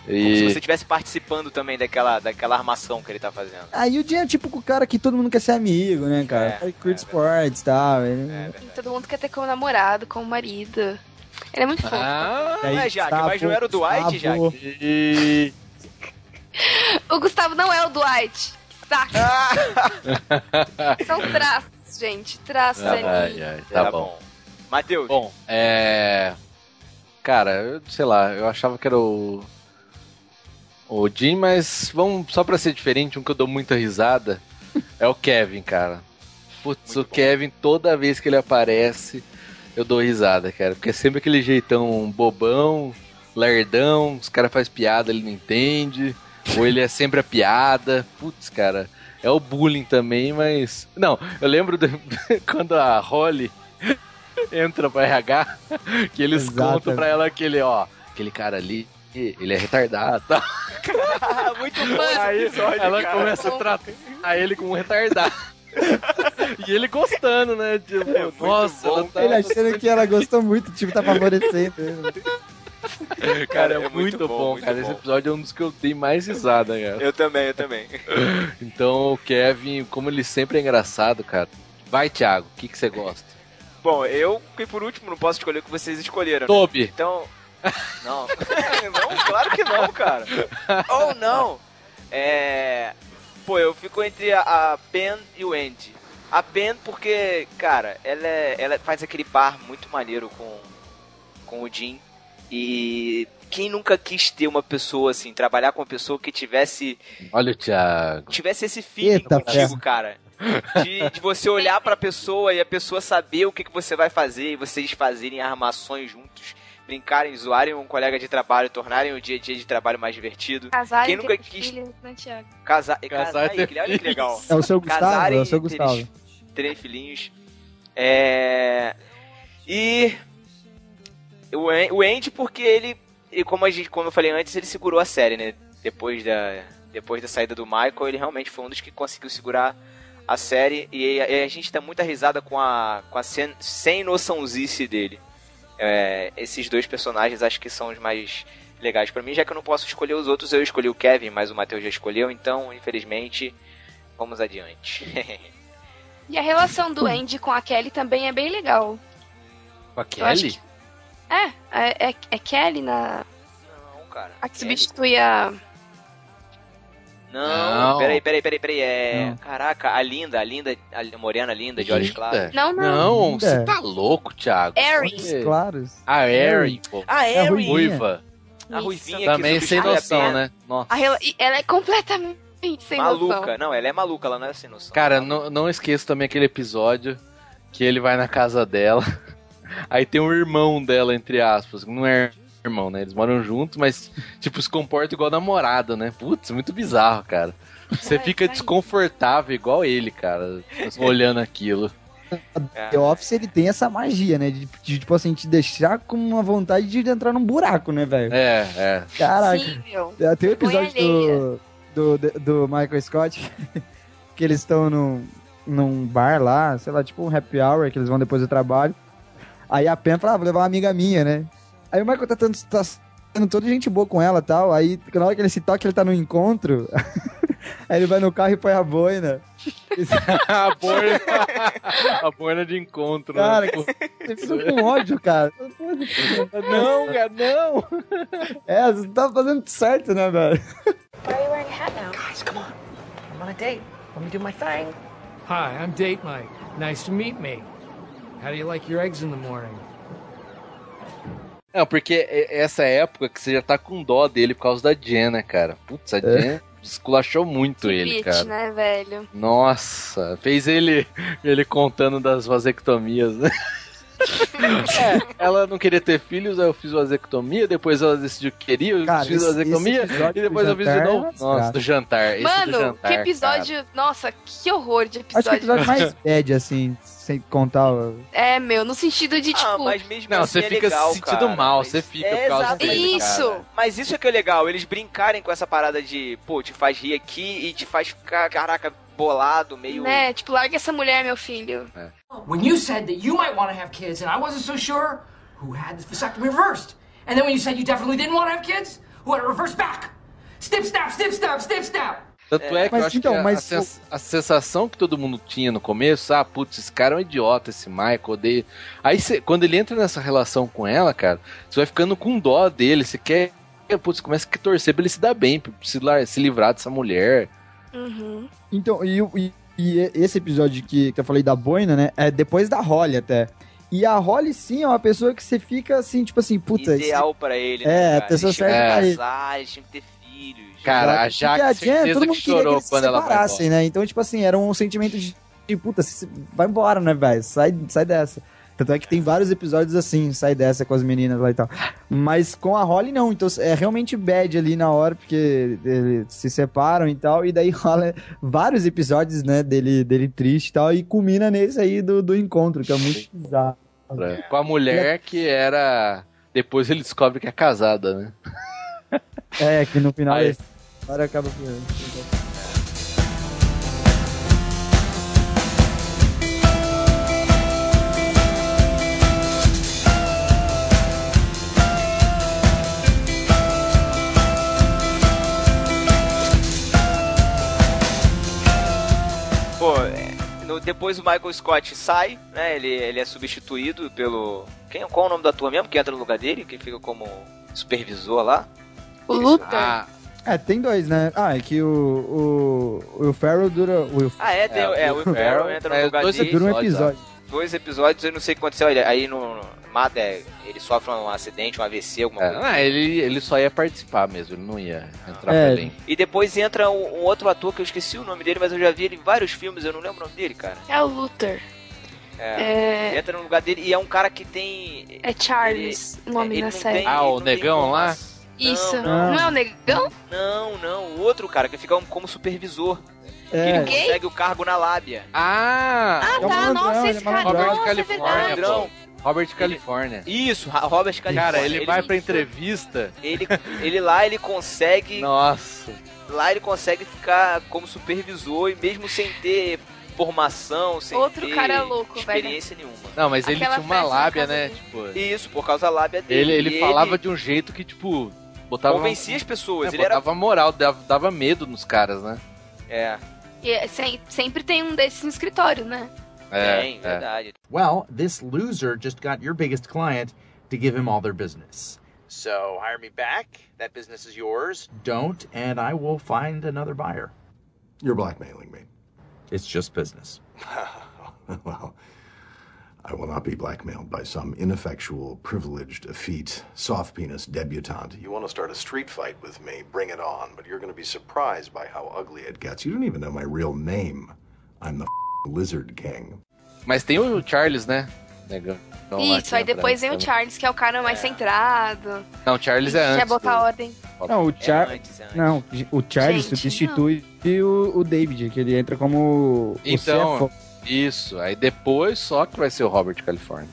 Como se E você estivesse participando também daquela, daquela armação que ele tá fazendo. Aí o Jim é tipo o cara que todo mundo quer ser amigo, né, cara? É, O cara que curte esportes e tal. ele- Todo mundo quer ter como namorado, como marido. Ele é muito fofo. Ah, Aí, é, Jaque, Gustavo, mas não era o Dwight, Gustavo. Jaque? E... O Gustavo não é o Dwight. Ah! São traços, gente. Traços ali. Ai, ai, tá, Tá bom. bom. Matheus. Bom, é. Cara, eu sei lá, eu achava que era o. O Jim, mas vamos só pra ser diferente, um que eu dou muita risada é o Kevin, cara. Putz, o Kevin, toda vez que ele aparece, eu dou risada, cara. Porque é sempre aquele jeitão bobão, lerdão, os caras fazem piada, ele não entende. Ou ele é sempre a piada. Putz, cara. É o bullying também, mas. Não, eu lembro de- quando a Holly entra pra RH, que eles Exato. contam pra ela aquele, ó, aquele cara ali, ele é retardado. Tá? Muito esse Aí episódio, ela cara. começa a tratar ele como um retardado. e ele gostando, né? Tipo, nossa, ela tá... Ele achando que ela gostou muito, tipo, tá favorecendo. Cara, é, É muito, muito bom, bom, muito cara. bom. Esse episódio é um dos que eu dei mais risada, cara. Eu também, eu também. Então, o Kevin, como ele sempre é engraçado, cara. Vai, Thiago, o que, que você gosta? Bom, eu fui por último, não posso escolher o que vocês escolheram. né? Toby. Então. Não. não, claro que não, cara. Ou não. É. Pô, eu fico entre a, a Pen e o Andy. A Pen porque, cara, ela, é- ela faz aquele par muito maneiro com, com o Jim. E quem nunca quis ter uma pessoa assim, trabalhar com uma pessoa que tivesse Olha o Thiago. tivesse esse feeling Eita, contigo, ferro. cara. De, de você olhar pra pessoa e a pessoa saber o que, que você vai fazer e vocês fazerem armações juntos, brincarem, zoarem um colega de trabalho, tornarem o dia a dia de trabalho mais divertido. Casar Quem e nunca ter quis filho, né, Thiago? casar, Casar casar, e ter aí, que- olha que legal. É o seu Gustavo, Casarem é o seu terem- Gustavo. Terem filhinhos. É... E o An- o Andy porque ele, ele como a gente, como eu falei antes, ele segurou a série, né? Depois da depois da saída do Michael, ele realmente foi um dos que conseguiu segurar a série e a, e a gente dá muita risada com a com a sem, sem noçãozice dele. É, esses dois personagens acho que são os mais legais pra mim, já que eu não posso escolher os outros, eu escolhi o Kevin, mas o Matheus já escolheu, então, infelizmente, vamos adiante. E a relação do Andy com a Kelly também é bem legal. Com a Kelly? É, é, é, é Kelly na. Não, cara. A que substitui a. Não, Não. peraí, peraí, peraí, peraí. É. Não. Caraca, a linda, a linda, a morena linda, de olhos Linda. claros. Não, não. Não, você tá louco, Thiago. Aries. Você- Claros. A Erin, pô. Ah, É é, ruivinha. Ruiva. a ruivinha Também que sem a noção, né? Nossa. A rela- e Ela é completamente sem Maluca. noção. Não, ela é maluca, ela não é sem noção. Cara, não, não esqueço também aquele episódio que ele vai na casa dela. Aí tem um irmão dela, entre aspas. Não é irmão, né? Eles moram juntos, mas, tipo, se comporta igual namorado, né? Putz, muito bizarro, cara. Você fica desconfortável igual ele, cara, olhando aquilo. The Office, ele tem essa magia, né? De, de, tipo assim, te deixar com uma vontade de entrar num buraco, né, velho? É, é. Caraca. Sim, meu. É, Tem um Vergonha episódio do, do, do Michael Scott que eles estão num, num bar lá, sei lá, tipo um happy hour que eles vão depois do trabalho. Aí a Pen fala, ah, vou levar uma amiga minha, né? Aí o Michael tá, tendo, tá sendo toda gente boa com ela e tal. Aí na hora que ele se toca, ele tá no encontro. aí ele vai no carro e põe a boina. a boina. a boina de encontro, Cara, né? você com ódio, cara. Não, cara, não. É, você tá fazendo certo, né, velho? Why are you wearing a hat now? Guys, come on. I'm on a date. Let me do my thing. Hi, I'm Date Mike. Nice to meet me. How do you like your eggs in the morning? Não, porque é essa época que você já tá com dó dele por causa da Jen, né, cara? Putz, a Jen esculachou muito ele, Bitch, cara. né, velho? Nossa, fez ele ele contando das vasectomias, né? É, ela não queria ter filhos, aí eu fiz vasectomia, depois ela decidiu que queria, eu Cara, fiz esse- vasectomia, esse episódio e depois eu fiz de jantar novo. é uma Nossa, do jantar. esse do Mano, jantar, que episódio. Nossa, que horror de Acho que é o episódio. episódio mais bad, assim, sem contar. o- É, meu, no sentido de, tipo. Ah, mas mesmo Não, assim você é fica legal, se sentindo cara, mal, mas- você fica é por causa exato, dele, Isso. cara. Mas isso é que é legal, eles brincarem com essa parada de, pô, te faz rir aqui e te faz ficar, caraca, bolado, meio. Né? Tipo, larga essa mulher, meu filho. When you said that you might want to have kids and I wasn't so sure, who had the vasectomy reversed? And then when you said you definitely didn't want to have kids, who had it reversed back? Snip, snap, snip, snap, snip, snap. Tanto é, que Mas eu acho então, que a, mas a sens- a sensação que todo mundo tinha no começo, ah, putz, esse cara é um idiota, esse Michael, odeio. Aí cê- quando ele entra nessa relação com ela, cara, você vai ficando com dó dele, você quer, putz, começa a torcer pra ele se dar bem, pra se, se livrar dessa mulher. Uhum. Então, e, e- e esse episódio que, que eu falei da boina, né? É depois da Holly até. E a Holly, sim, é uma pessoa que você fica assim, tipo assim, puta. Ideal pra ele, É, né, a cara? pessoa Eles tinham certa pra ele. casar, eles tinham que ter filhos. Cara, a Jaque, a Jen, todo mundo que queria que chorou eles se quando ela vai separassem, né? Então, tipo assim, era um sentimento de, de puta, se- vai embora, né, velho? Sai, sai dessa. Tanto é que tem vários episódios assim, sai dessa com as meninas lá e tal. Mas com a Holly, não. Então é realmente bad ali na hora, porque eles se separam e tal. E daí rola vários episódios, né, dele, dele triste e tal. E culmina nesse aí do, do encontro, que é muito bizarro. É, Com a mulher que era. Depois ele descobre que é casada, né? É, que no final Aí. história acaba. No- depois o Michael Scott sai, né? Ele, ele é substituído pelo. Quem, qual é o nome da turma mesmo que entra no lugar dele? Que fica como supervisor lá? O Luther. Ah, É, tem dois, né? Ah, é que o. O, o Farrell dura. O ah é, tem, é, o Will Ferrell entra no é, lugar dois dele. dura um episódio. Dois episódios, eu não sei o que aconteceu. Aí no. no mata, é, ele sofre um acidente, um AVC, alguma É, coisa. ah, ele, ele só ia participar mesmo, ele não ia entrar É. elenco. E depois entra um, um outro ator que eu esqueci o nome dele, mas eu já vi ele em vários filmes, eu não lembro o nome dele, cara. É o Luther. É, É- Entra no lugar dele e é um cara que tem. É Charles, o nome ele da não série. tem- Ah, o negão lá? Isso. Não, Não, é o negão? Não, não, o outro cara que fica como supervisor. Que É. ele consegue o cargo na lábia. Ah! Ah, É um tá. malandrão, Nossa, ele é esse cara. Robert Nossa, é California, verdade. Ladrão. Robert California. Isso, Robert California. Cara, ele, vai pra entrevista. Ele, ele lá, ele consegue. Nossa. Lá ele consegue ficar como supervisor e mesmo sem ter formação, sem Outro ter cara louco, velho. experiência nenhuma. Não, mas ele Aquela tinha uma lábia, né? Tipo, Isso, por causa da lábia dele. ele, ele falava de um jeito que, tipo, botava. Convencia as pessoas. É, ele era. botava moral, dava, dava medo nos caras, né? É, E é, sem- sempre tem um desses no escritório, né? É, tem, é. verdade. Well, this loser just got your biggest client to give him all their business. So hire me back. That business is yours. Don't, and I will find another buyer. You're blackmailing me. It's just business. well, I will not be blackmailed by some ineffectual, privileged, effete, soft penis debutante. You want to start a street fight with me? Bring it on. But you're going to be surprised by how ugly it gets. You don't even know my real name. I'm the Lizard King. Mas tem o Charles, né? Negão. Isso, aí depois vem o também. Charles, que é o cara mais centrado. Não, o Charles é Quer antes. botar do- ordem. Não, o Char... antes, é antes. Não, o Charles Gente, substitui o, o David, que ele entra como Então, isso. Aí depois só que vai ser o Robert California.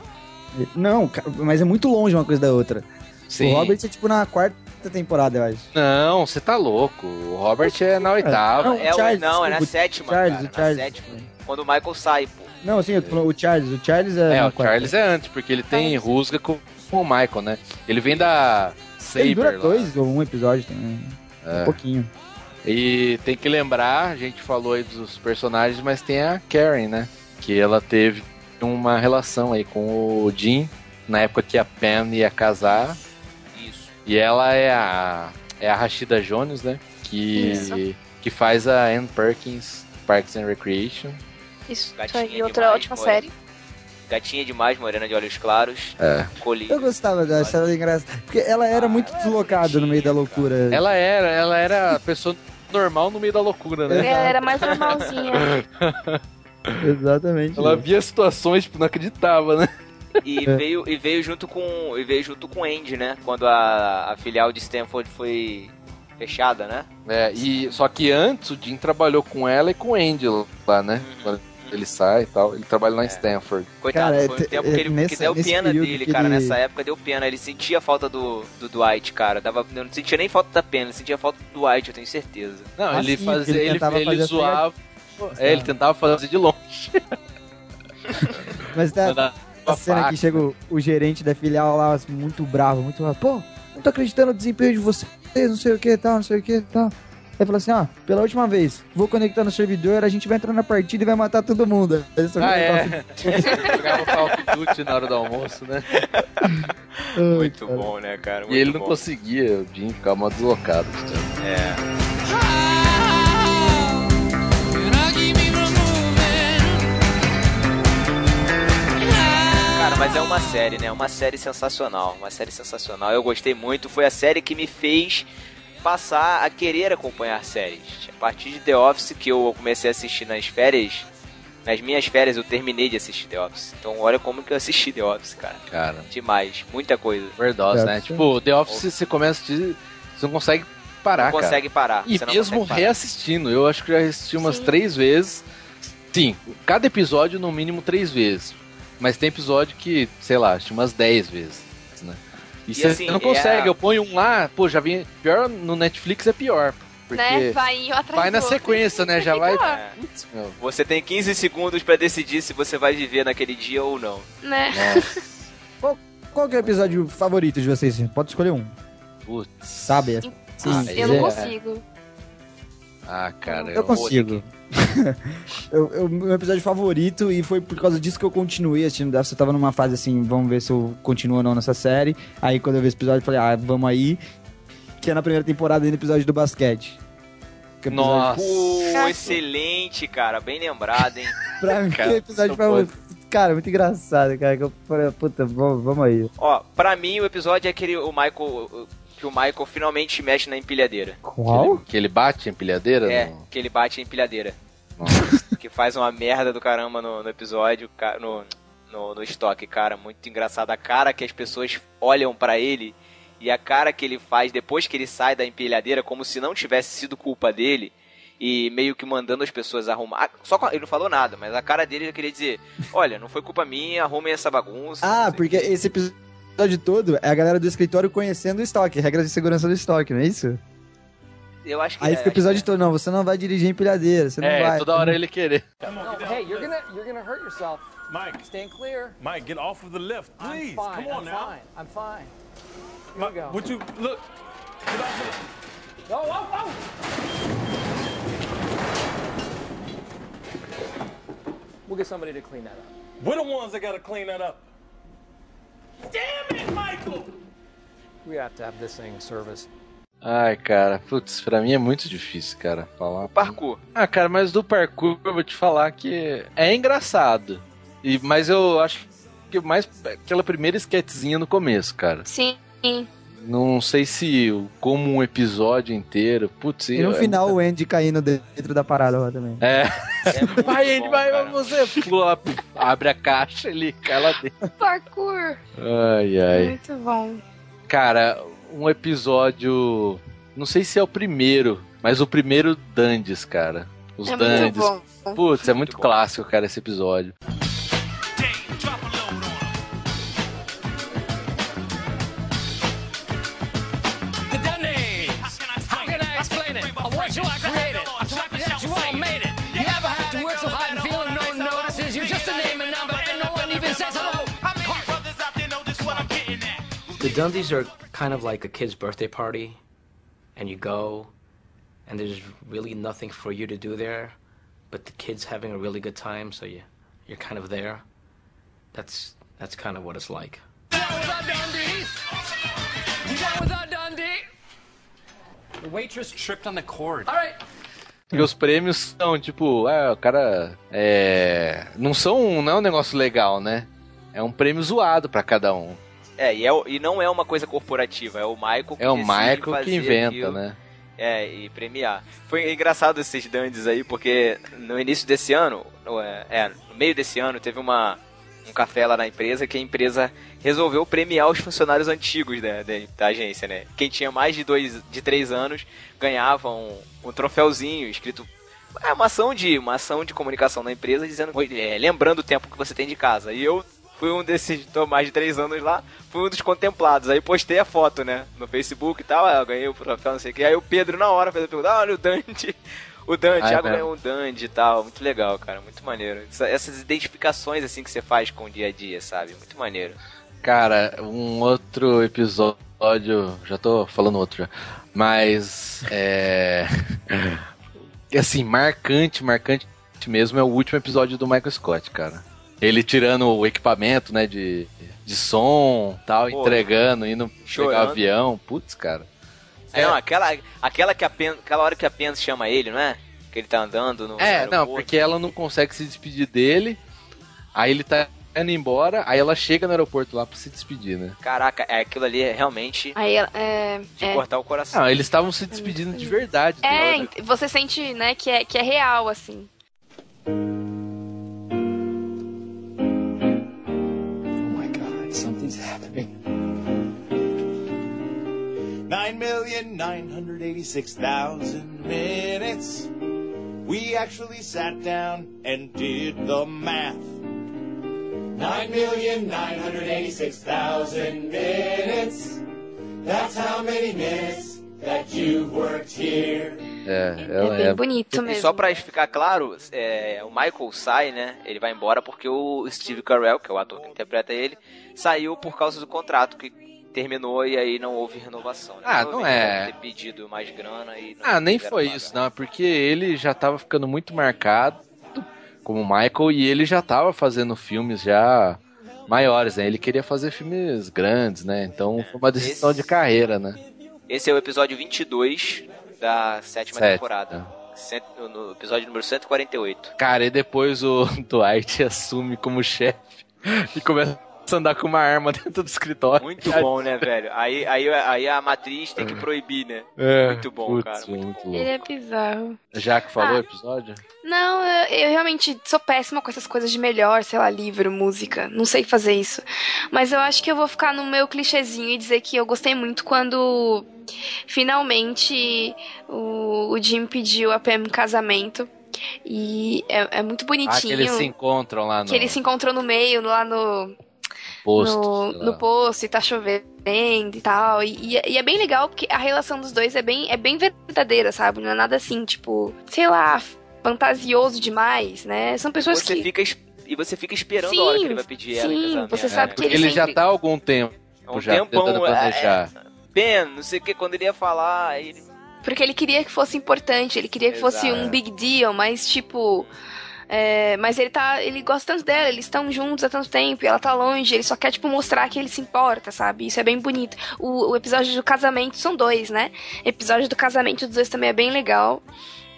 Não, mas é muito longe uma coisa da outra. Sim. O Robert é tipo na quarta temporada, eu acho. Não, você tá louco. O Robert é na oitava. Não, É, o- Charles, não, é na desculpa, sétima, Charles, cara. o Charles. Na sétima. Quando o Michael sai, pô. Não, sim, eu tô falando o Charles. O Charles é. É, o quarta. Charles é antes, porque ele tem rusga com, com o Michael, né? Ele vem da Ele dura Saber lá. dois ou um episódio também. É. Um pouquinho. E tem que lembrar, a gente falou aí dos personagens, mas tem a Karen, né? Que ela teve uma relação aí com o Jim, na época que a Pam ia casar. Isso. E ela é a, é a Rashida Jones, né? Que, Isso. que faz a Ann Perkins, Parks and Recreation. Isso, Gatinha aí, outra demais, ótima morena. série. Gatinha demais, morena de olhos claros. É. Colírio. Eu gostava dela, achava engraçado. Porque ela era muito deslocada no meio da loucura. Ela era, ela era a pessoa normal no meio da loucura, né? Ela era mais normalzinha. Exatamente. Ela via situações, tipo, não acreditava, né? E veio, e veio junto com. E veio junto com o Andy, né? Quando a, a filial de Stanford foi fechada, né? É, e, só que antes o Jim trabalhou com ela e com o Andy lá, né? Quando ele sai e tal. Ele trabalha lá em Stanford. Coitado, Cara, foi um te- tempo que ele nessa- que deu nesse pena dele, cara. ele- Nessa época deu pena. Ele sentia a falta do, do Dwight, cara. Dava, eu não sentia nem falta da pena, ele sentia falta do Dwight, eu tenho certeza. Não, ele sim, fazia, ele ele, tentava ele fazer a zoava. É, ele tentava fazer de longe. Mas tá Mandar a cena que chega o, o gerente da filial lá, assim, muito bravo, muito bravo. Pô, não tô acreditando no desempenho de vocês, não sei o que tal, não sei o que tal. Aí fala assim, ó, pela última vez, vou conectar no servidor, a gente vai entrar na partida e vai matar todo mundo. Aí tão Ah, é. Jogava Call of Duty na hora do almoço, né? Muito cara. bom, né, cara? E ele Muito não bom. conseguia, o Jim ficava mal deslocado. É. Cara, mas é uma série, né? Uma série sensacional. Uma série sensacional. Eu gostei muito. Foi a série que me fez passar a querer acompanhar séries. A partir de The Office, que eu comecei a assistir nas férias. Nas minhas férias eu terminei de assistir The Office. Então olha como que eu assisti The Office, cara. Cara, Demais. Muita coisa. overdose, É, né? sim. Tipo, The Office você começa a assistir, você não consegue parar, Não cara. consegue parar. E mesmo parar. reassistindo, eu acho que já assisti umas três vezes. Sim, cada episódio no mínimo três vezes. Mas tem episódio que, sei lá, assisti umas dez vezes? E, E você assim, não consegue, é- eu ponho um lá, pô, já vi. Pior no Netflix é pior. Porque Né? Vai um atrás vai na sequência, né? Já vai. É. Putz, meu. Você tem 15 segundos pra decidir se você vai viver naquele dia ou não. Né? Qual que é o episódio favorito de vocês? Pode escolher um. Putz. Sabe? Sim, Eu não é- consigo. Ah, cara, Eu consigo. eu, eu- meu episódio favorito, e foi por causa disso que eu continuei assistindo Death. Eu tava numa fase assim, vamos ver se eu continuo ou não nessa série. Aí quando eu vi esse episódio, eu falei, ah, vamos aí. Que é na primeira temporada, no episódio do basquete. Que é o episódio- Nossa. Pô, excelente, cara. Bem lembrado, hein? Pra mim, Cara, é o episódio favorito. Cara, muito engraçado, cara. Que eu falei, puta, vamos, vamos aí. Ó, pra mim o episódio é aquele o Michael que o Michael finalmente mexe na empilhadeira. Qual? Que ele bate a empilhadeira? É, Não. que ele bate a empilhadeira. que faz uma merda do caramba no, no episódio, no, no, no estoque, cara. Muito engraçado. A cara que as pessoas olham pra ele e a cara que ele faz depois que ele sai da empilhadeira, como se não tivesse sido culpa dele. E meio que mandando as pessoas arrumar. Só com ele não falou nada, mas a cara dele queria dizer: Olha, não foi culpa minha, arrumem essa bagunça. Ah, porque esse episódio todo é a galera do escritório conhecendo o estoque, regras de segurança do estoque, não é isso? Eu acho que Aí é, fica o episódio todo, não, você não vai dirigir empilhadeira, você não É, vai. toda hora ele querer. No, hey, you're gonna you're gonna hurt yourself. Mike. Stand clear. Mike, get off of the lift, please. I'm fine. Come on I'm now. fine. I'm fine. Here Mike, we go. Would you look? Get off of Oh, oh, oh! We'll get somebody to clean that up. the... We're the ones that gotta clean that up. Damn it, Michael! We have to have this thing in service. Ai, cara, putz, pra mim é muito difícil, cara, falar. O parkour. Ah, cara, mas do parkour eu vou te falar que é engraçado. E, mas eu acho que mais aquela primeira esquetezinha no começo, cara. Sim. Não sei se como um episódio inteiro. Putz, E no eu- final o Andy caindo dentro da parada lá também. É. vai, Andy, vai, vai você. Pula, puf, abre a caixa, ele cai lá dentro. Parkour. Ai, ai. Muito bom. Cara, um episódio. Não sei se é o primeiro, mas o primeiro Dandes, cara. Os É muito Dandes. bom. Putz, é muito clássico, cara, esse episódio. The Dundies are kind of like a kid's birthday party, and you go, and there's really nothing for you to do there, but the kid's having a really good time, so you you're kind of there. That's that's kind of what it's like. Down with the Dundies! Down with the Dundee! The waitress tripped on the cord. All right. E os prêmios são, tipo, ah, o cara. É. Não são. Não é um negócio legal, né? É um prêmio zoado pra cada um. É, e, é, e não é uma coisa corporativa, é o Michael que É o Michael que inventa, aquilo. né? É, e premiar. Foi engraçado esses dandes aí, porque no início desse ano, no- é, é, no meio desse ano, teve uma, um café lá na empresa que a empresa resolveu premiar os funcionários antigos da, da, da agência, né? Quem tinha mais de dois, de três anos ganhava um, um troféuzinho escrito. É uma ação de uma ação de comunicação da empresa dizendo, é, lembrando o tempo que você tem de casa. E eu fui um desses, tô mais de três anos lá, fui um dos contemplados. Aí postei a foto, né, no Facebook e tal, aí eu ganhei o troféu, não sei o que. Aí o Pedro na hora fez a pergunta, ah, olha o Dante, o Dante, Ah, é Thiago ganhou um Dante e tal. Muito legal, cara, muito maneiro. Essa- Essas identificações, assim, que você faz com o dia a dia, sabe? Muito maneiro. Cara, um outro episódio. Já tô falando outro já. Mas. É. Assim, marcante, marcante mesmo é o último episódio do Michael Scott, cara. Ele tirando o equipamento, né, de, de som tal, Pô, entregando, indo pegar chorando. avião. Putz, cara. É, não, aquela, aquela, que a Pen, aquela hora que a Pen chama ele, não é? Que ele tá andando no. É, no não, aeroporto. porque ela não consegue se despedir dele. Aí ele tá indo embora, aí ela chega no aeroporto lá pra se despedir, né? Caraca, é, aquilo ali é realmente Aí ela- é, de é, cortar o coração. Não, eles estavam se despedindo de verdade. é, dela. ent- você sente, né, que é, que é real, assim. Something's happening. Nine million nine hundred eighty-six thousand minutes. We actually sat down and did the math. Nine million nine hundred eighty-six thousand minutes. That's how many minutes that you've worked here. É, É bem é. bonito E mesmo. só pra ficar claro, é, o Michael sai, né? Ele vai embora porque o Steve Carell, que é o ator que interpreta ele, saiu por causa do contrato que terminou e aí não houve renovação. né? Ah, não Provavelmente é. ter pedido mais grana e não Ah, nem foi pagar. isso, não. É porque ele já tava ficando muito marcado como Michael e ele já tava fazendo filmes já maiores, né? Ele queria fazer filmes grandes, né? Então foi uma decisão de carreira, né? Esse é o episódio 22 da sétima Sete, temporada. Cento- no episódio número 148. Cara, e depois o Dwight assume como chefe e começa andar com uma arma dentro do escritório. Muito bom, né, velho? Aí, aí, aí a matriz tem que proibir, né? É, muito bom, putz, cara. Muito muito Ele é bizarro. Já que falou Ah. o episódio? Não, eu, eu realmente sou péssima com essas coisas de melhor, sei lá, livro, música. Não sei fazer isso. Mas eu acho que eu vou ficar no meu clichêzinho e dizer que eu gostei muito quando finalmente o, o Jim pediu a Pam em casamento. E é, é muito Ah, bonitinho. que eles se encontram lá no que eles se encontram no meio, lá no, posto. no, no posto e tá chovendo e tal. E, e é- e é bem legal porque a relação dos dois é bem, é bem verdadeira, sabe? Não é nada assim, tipo, sei lá, fantasioso demais, né? São pessoas Você que. fica e você fica esperando Sim, a hora que ele vai pedir ela em sim, casamento. você sabe né? que ele ele já sempre- tá há algum tempo um já tempão, tentando é, planejar. Ben, não sei o que, quando ele ia falar, ele... Porque ele queria que fosse importante, ele queria que fosse Exato. um big deal, mas tipo. É, mas ele tá. Ele gosta tanto dela, eles estão juntos há tanto tempo, e ela tá longe, ele só quer, tipo, mostrar que ele se importa, sabe? Isso é bem bonito. O, o episódio do casamento são dois, né? O episódio do casamento dos dois também é bem legal.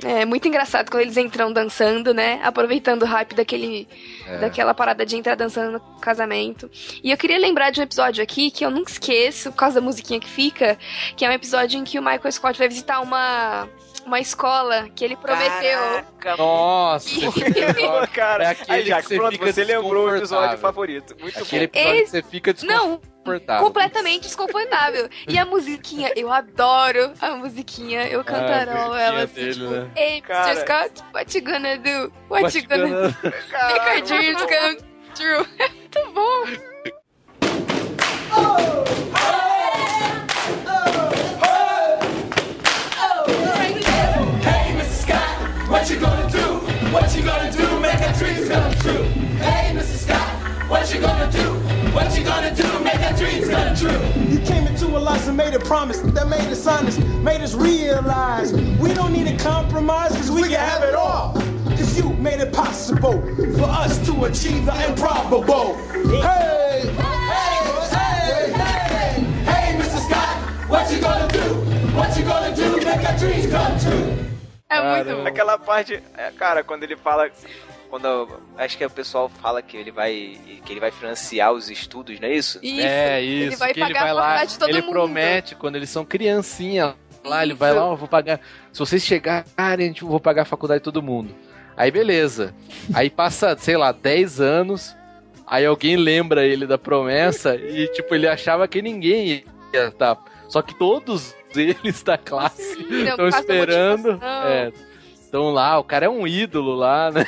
É muito engraçado quando eles entram dançando, né? Aproveitando o hype daquele, É. daquela parada de entrar dançando no casamento. E eu queria lembrar de um episódio aqui que eu nunca esqueço, por causa da musiquinha que fica, que é um episódio em que o Michael Scott vai visitar uma, uma escola que ele prometeu. Nossa, cara. É aquele Aí, Jack, que você pronto, fica você lembrou o episódio favorito. Muito Aquele bom. episódio que Esse- você fica Não, desconfortável. completamente desconfortável. E a musiquinha, eu adoro a musiquinha, eu cantarolo Ah, ela assim, musiquinha tipo, dele, né? Hey, Cara. Mr. Scott, what you gonna do? What, What you gonna, gonna do? Make our dreams come true. É muito bom. Hey, what you gonna do? What you gonna do? Make our dreams come true. Hey, Mrs. Scott, what you gonna do? What you gonna do? Make our dreams come true. You came into our lives and made a promise that made us honest, made us realize we don't need to compromise because we can have it all. Because you made it possible for us to achieve the improbable. Hey! Hey, hey, hey, hey, Mrs. Scott, what you gonna do? What you gonna do? Make our dreams come true. É muito bom. Aquela parte, é, cara, quando ele fala. Quando. Acho que o pessoal fala que ele vai. que ele vai financiar os estudos, não é isso? Isso, É ele isso, vai que ele pagar vai a lá, faculdade de todo ele mundo. promete quando eles são criancinha lá, ele vai lá, ó, vou pagar, se vocês chegarem, a gente vou pagar a faculdade de todo mundo. Aí beleza. Aí passa, sei lá, 10 anos, aí alguém lembra ele da promessa e tipo, ele achava que ninguém ia estar, só que todos eles da classe estão da esperando, motivação. é, estão lá, o cara é um ídolo lá, né?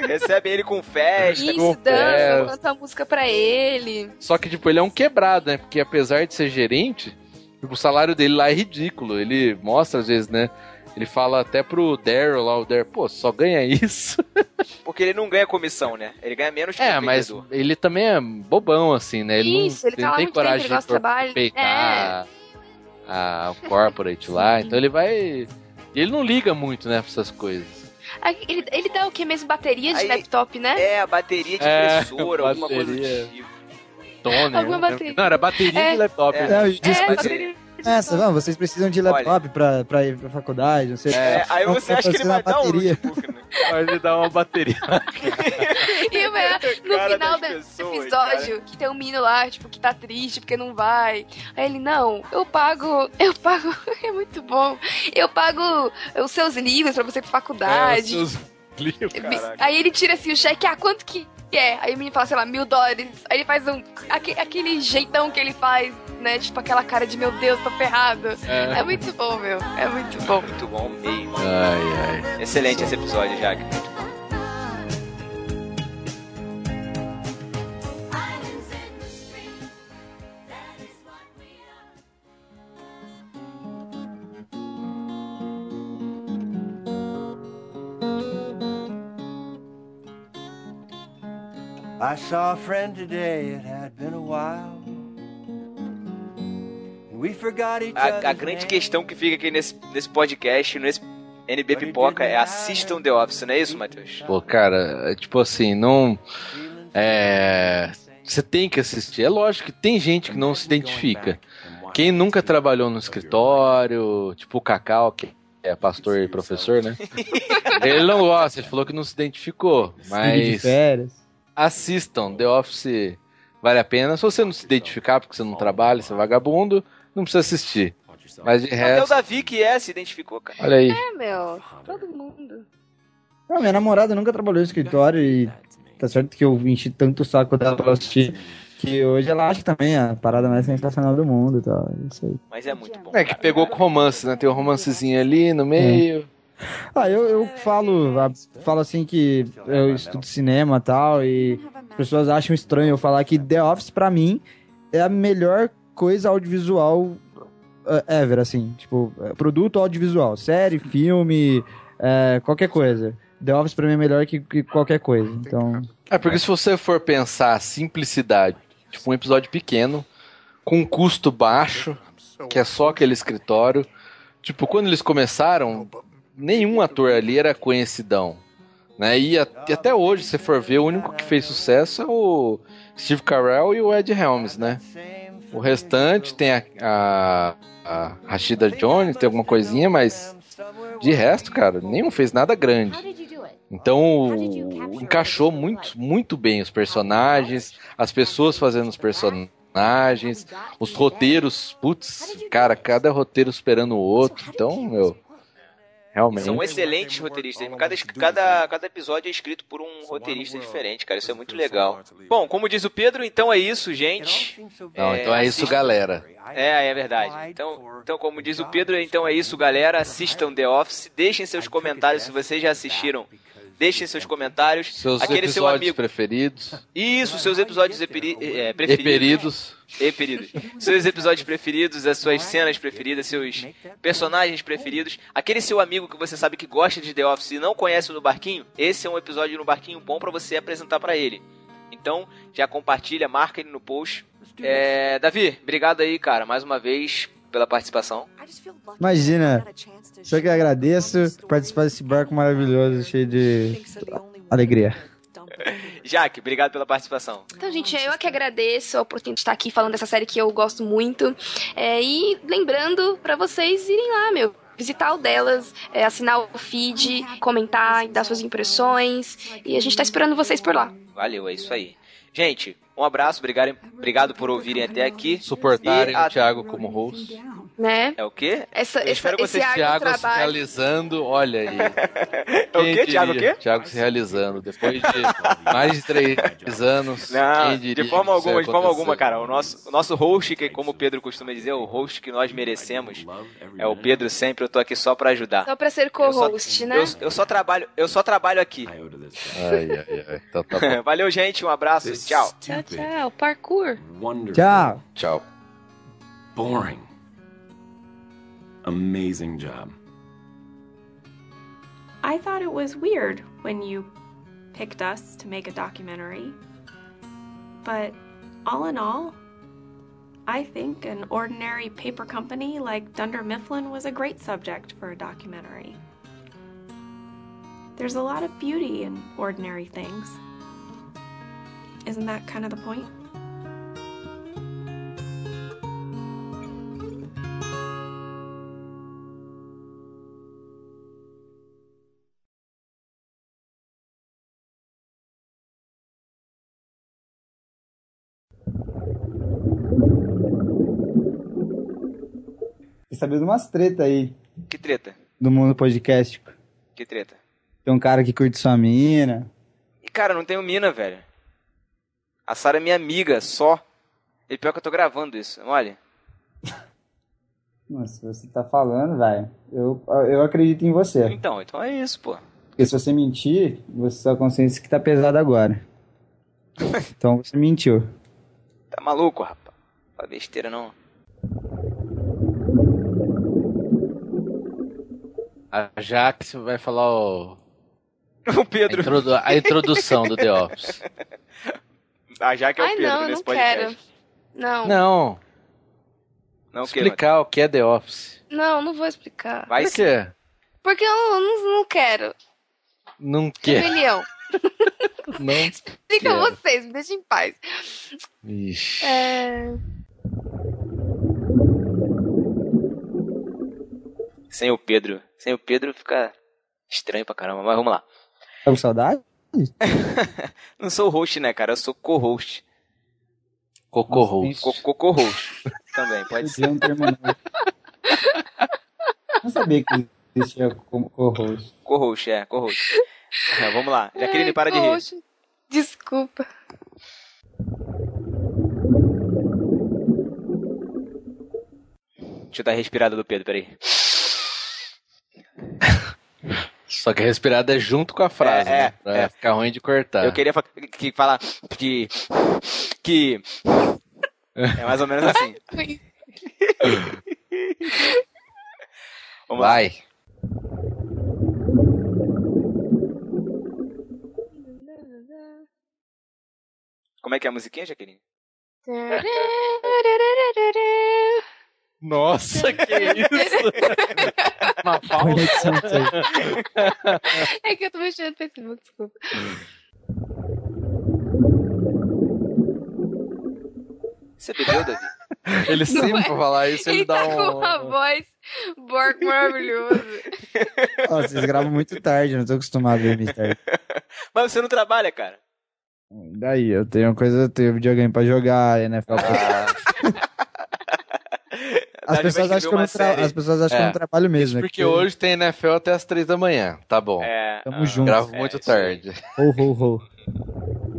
Recebe ele com festa. Isso, com dança, canta música pra ele. Só que, tipo, ele é um quebrado, né? Porque apesar de ser gerente, tipo, o salário dele lá é ridículo. Ele mostra, às vezes, né? Ele fala até pro Daryl lá, o Daryl, pô, só ganha isso. Porque ele não ganha comissão, né? Ele ganha menos que É, o mas ele também é bobão, assim, né? Ele Isso, não, ele tá lá tem muito coragem ele de trabalho. peitar a, o corporate lá. Então ele vai... E ele não liga muito, né, pra essas coisas. Ah, Ele, ele dá o que mesmo? Bateria de Aí- laptop, né? É, a bateria de É, impressora, alguma coisa do bateria. tipo. Toner. Alguma né? bateria. Não, era bateria É. de laptop. É. né? É, bateria. Essa, não, vocês precisam de laptop pra, pra ir pra faculdade, não sei. É, aí você acha que ele vai dar um bateria. notebook, né? Aí ele dá uma bateria. E o melhor, no Cara final do episódio, que tem um menino lá, tipo, que tá triste porque não vai. Aí ele, não, eu pago, eu pago, é muito bom. Eu pago os seus livros pra você ir pra É, faculdade. os seus livros, caraca. Aí ele tira assim o cheque, ah, quanto que é? Aí o menino fala, sei lá, mil dólares. Aí ele faz um. aque- aquele jeitão que ele faz, né? Tipo aquela cara de meu Deus, tô ferrado. É. É, muito bom, meu. É muito bom. Muito bom mesmo. Ai, ai. Excelente esse episódio, Jack. I saw a friend today, it had been a while. And we forgot each A, a grande questão que fica aqui nesse, nesse podcast, nesse NB Pipoca, é assistam The Office, não é isso, Matheus? Pô, cara, é tipo assim, não. É. Você tem que assistir. É lógico que tem gente que não se identifica. Quem nunca trabalhou no escritório, tipo o Cacau, que é pastor e professor, né? ele não gosta, ele falou que não se identificou. De Mas férias. Assistam, The Office vale a pena. Se você não se identificar porque você não trabalha, você é vagabundo, não precisa assistir. Mas de Até o resto, Davi que é, se identificou, cara. olha aí. É, meu. Todo mundo. Não, minha namorada nunca trabalhou no escritório e tá certo que eu enchi tanto o saco dela pra assistir que hoje ela acha também a parada mais sensacional do mundo e tal. Não sei. Mas é muito bom. É que pegou com romance, né? Tem um romancezinho ali no meio. Ah, eu, eu falo, ah, falo assim que eu estudo cinema e tal, e as pessoas acham estranho eu falar que The Office, pra mim, é a melhor coisa audiovisual eh, ever, assim. Tipo, eh, produto audiovisual. Série, filme, eh, qualquer coisa. The Office pra mim é melhor que, que qualquer coisa. Então. É porque se você for pensar simplicidade, tipo um episódio pequeno, com um custo baixo, que é só aquele escritório. Tipo, quando eles começaram, nenhum ator ali era conhecidão. Né? E, a- e até hoje, se for ver, o único que fez sucesso é o Steve Carell e o Ed Helms, né? O restante tem a, a, a Rashida Jones, tem alguma coisinha, mas de resto, cara, nenhum fez nada grande. Então encaixou muito, muito bem os personagens, as pessoas fazendo os personagens, os roteiros, putz, cara, cada roteiro esperando o outro. Então, meu, realmente. São excelentes roteiristas. Cada, cada, cada episódio é escrito por um roteirista diferente, cara. Isso é muito legal. Bom, como diz o Pedro, então é isso, gente. Não, então é isso, galera. É, é verdade. Então, então, como diz o Pedro, então é isso, galera. Assistam The Office. Deixem seus comentários se vocês já assistiram. Deixem seus comentários. Seus Aquele seu episódios amigo. preferidos. Isso, seus episódios eperi- é, preferidos. Eperidos. Seus episódios preferidos, as suas cenas preferidas, seus personagens preferidos. Aquele seu amigo que você sabe que gosta de The Office e não conhece o no Barquinho, esse é um episódio no Barquinho bom pra você apresentar pra ele. Então, já compartilha, marca ele no post. É, Davi, obrigado aí, cara, mais uma vez pela participação. Imagina, só que eu agradeço por participar desse barco maravilhoso, cheio de alegria. Jaque, obrigado pela participação. Então, gente, eu é que agradeço a oportunidade de estar aqui falando dessa série que eu gosto muito. É, e lembrando pra vocês irem lá, meu. Visitar o delas, é, assinar o feed, comentar, dar suas impressões. E a gente tá esperando vocês por lá. Valeu, é isso aí. Gente, um abraço, obrigado, obrigado por ouvirem até aqui. Suportarem E a- o Thiago como host. Né? É o quê? Essa, Eu espero que esse vocês- Thiago do se trabalho. realizando, olha aí. É o quê, Thiago, o quê? Thiago se realizando. Depois de mais de três anos. Não, quem diria de forma alguma, de forma alguma, cara. O nosso, o nosso host, que como o Pedro costuma dizer, o host que nós merecemos, é o Pedro sempre. Eu tô aqui só pra ajudar. Só pra ser co-host, né? Eu, eu só trabalho, eu só trabalho aqui. Ai, ai, ai. Então tá bom. Valeu, gente. Um abraço. Tchau. Tchau, tchau. Parkour. Wonderful. Tchau. Tchau. Boring. Amazing job. I thought it was weird when you picked us to make a documentary. But all in all, I think an ordinary paper company like Dunder Mifflin was a great subject for a documentary. There's a lot of beauty in ordinary things. Isn't that kind of the point? Fiquei sabendo de umas treta aí Que treta? do mundo podcast. Que treta? Tem um cara que curte sua mina. E, cara, não tenho mina, velho. A Sara é minha amiga, só. E pior que eu tô gravando isso. Olha. Nossa, se você tá falando, velho, eu, eu acredito em você. Então, então é isso, pô. Porque se você mentir, você sua consciência que tá pesada agora. Então você mentiu. Tá maluco, rapaz? Fala besteira não. A Jax vai falar o... O Pedro. A, introdu- a introdução do The Office. Ah, já que é o Ai, Pedro não, eu nesse não quero. podcast. Não. Não. Não, o quê, Explicar o que é The Office. Não, não vou explicar. Vai Por quê? Porque eu não, não, não quero. Não quer. Rebelião. Não Explica quero. vocês, me deixem em paz. Ixi. É... Sem o Pedro. Sem o Pedro fica estranho pra caramba, mas vamos lá. Tá com saudade? Não sou host, né, cara? Eu sou co-host. Cocô-host. Co- Co-host. Também, pode ser. Podia um termo novo. Não sabia que existia como co-host. Co-host, é, co-host. É, vamos lá. Jaqueline, para de rir. Desculpa. Deixa eu dar a respirada do Pedro, peraí. Só que a respirada é junto com a frase, É, é, né? Pra é. ficar ruim de cortar. Eu queria fa que falar que. que. É mais ou menos assim. Vamos lá. Vai. Como é que é a musiquinha, Jaqueline? Nossa, que isso? Conexão sem. É que eu tô mexendo no Facebook, desculpa. Você bebeu, Davi? Ele Não sempre é? falar isso, ele, Ele dá tá um. com uma voz borco maravilhoso. Ó, vocês gravam muito tarde, eu não tô acostumado a dormir tarde. Mas você não trabalha, cara. Daí, eu tenho coisa, eu tenho videogame pra jogar, NFL pra... As pessoas, acham que eu tra... As pessoas acham que eu não trabalho mesmo. é Porque que- hoje tem NFL até as três da manhã. Tá bom. É. Tamo junto. Gravo É, muito isso aí. tarde. Ho, ho, ho.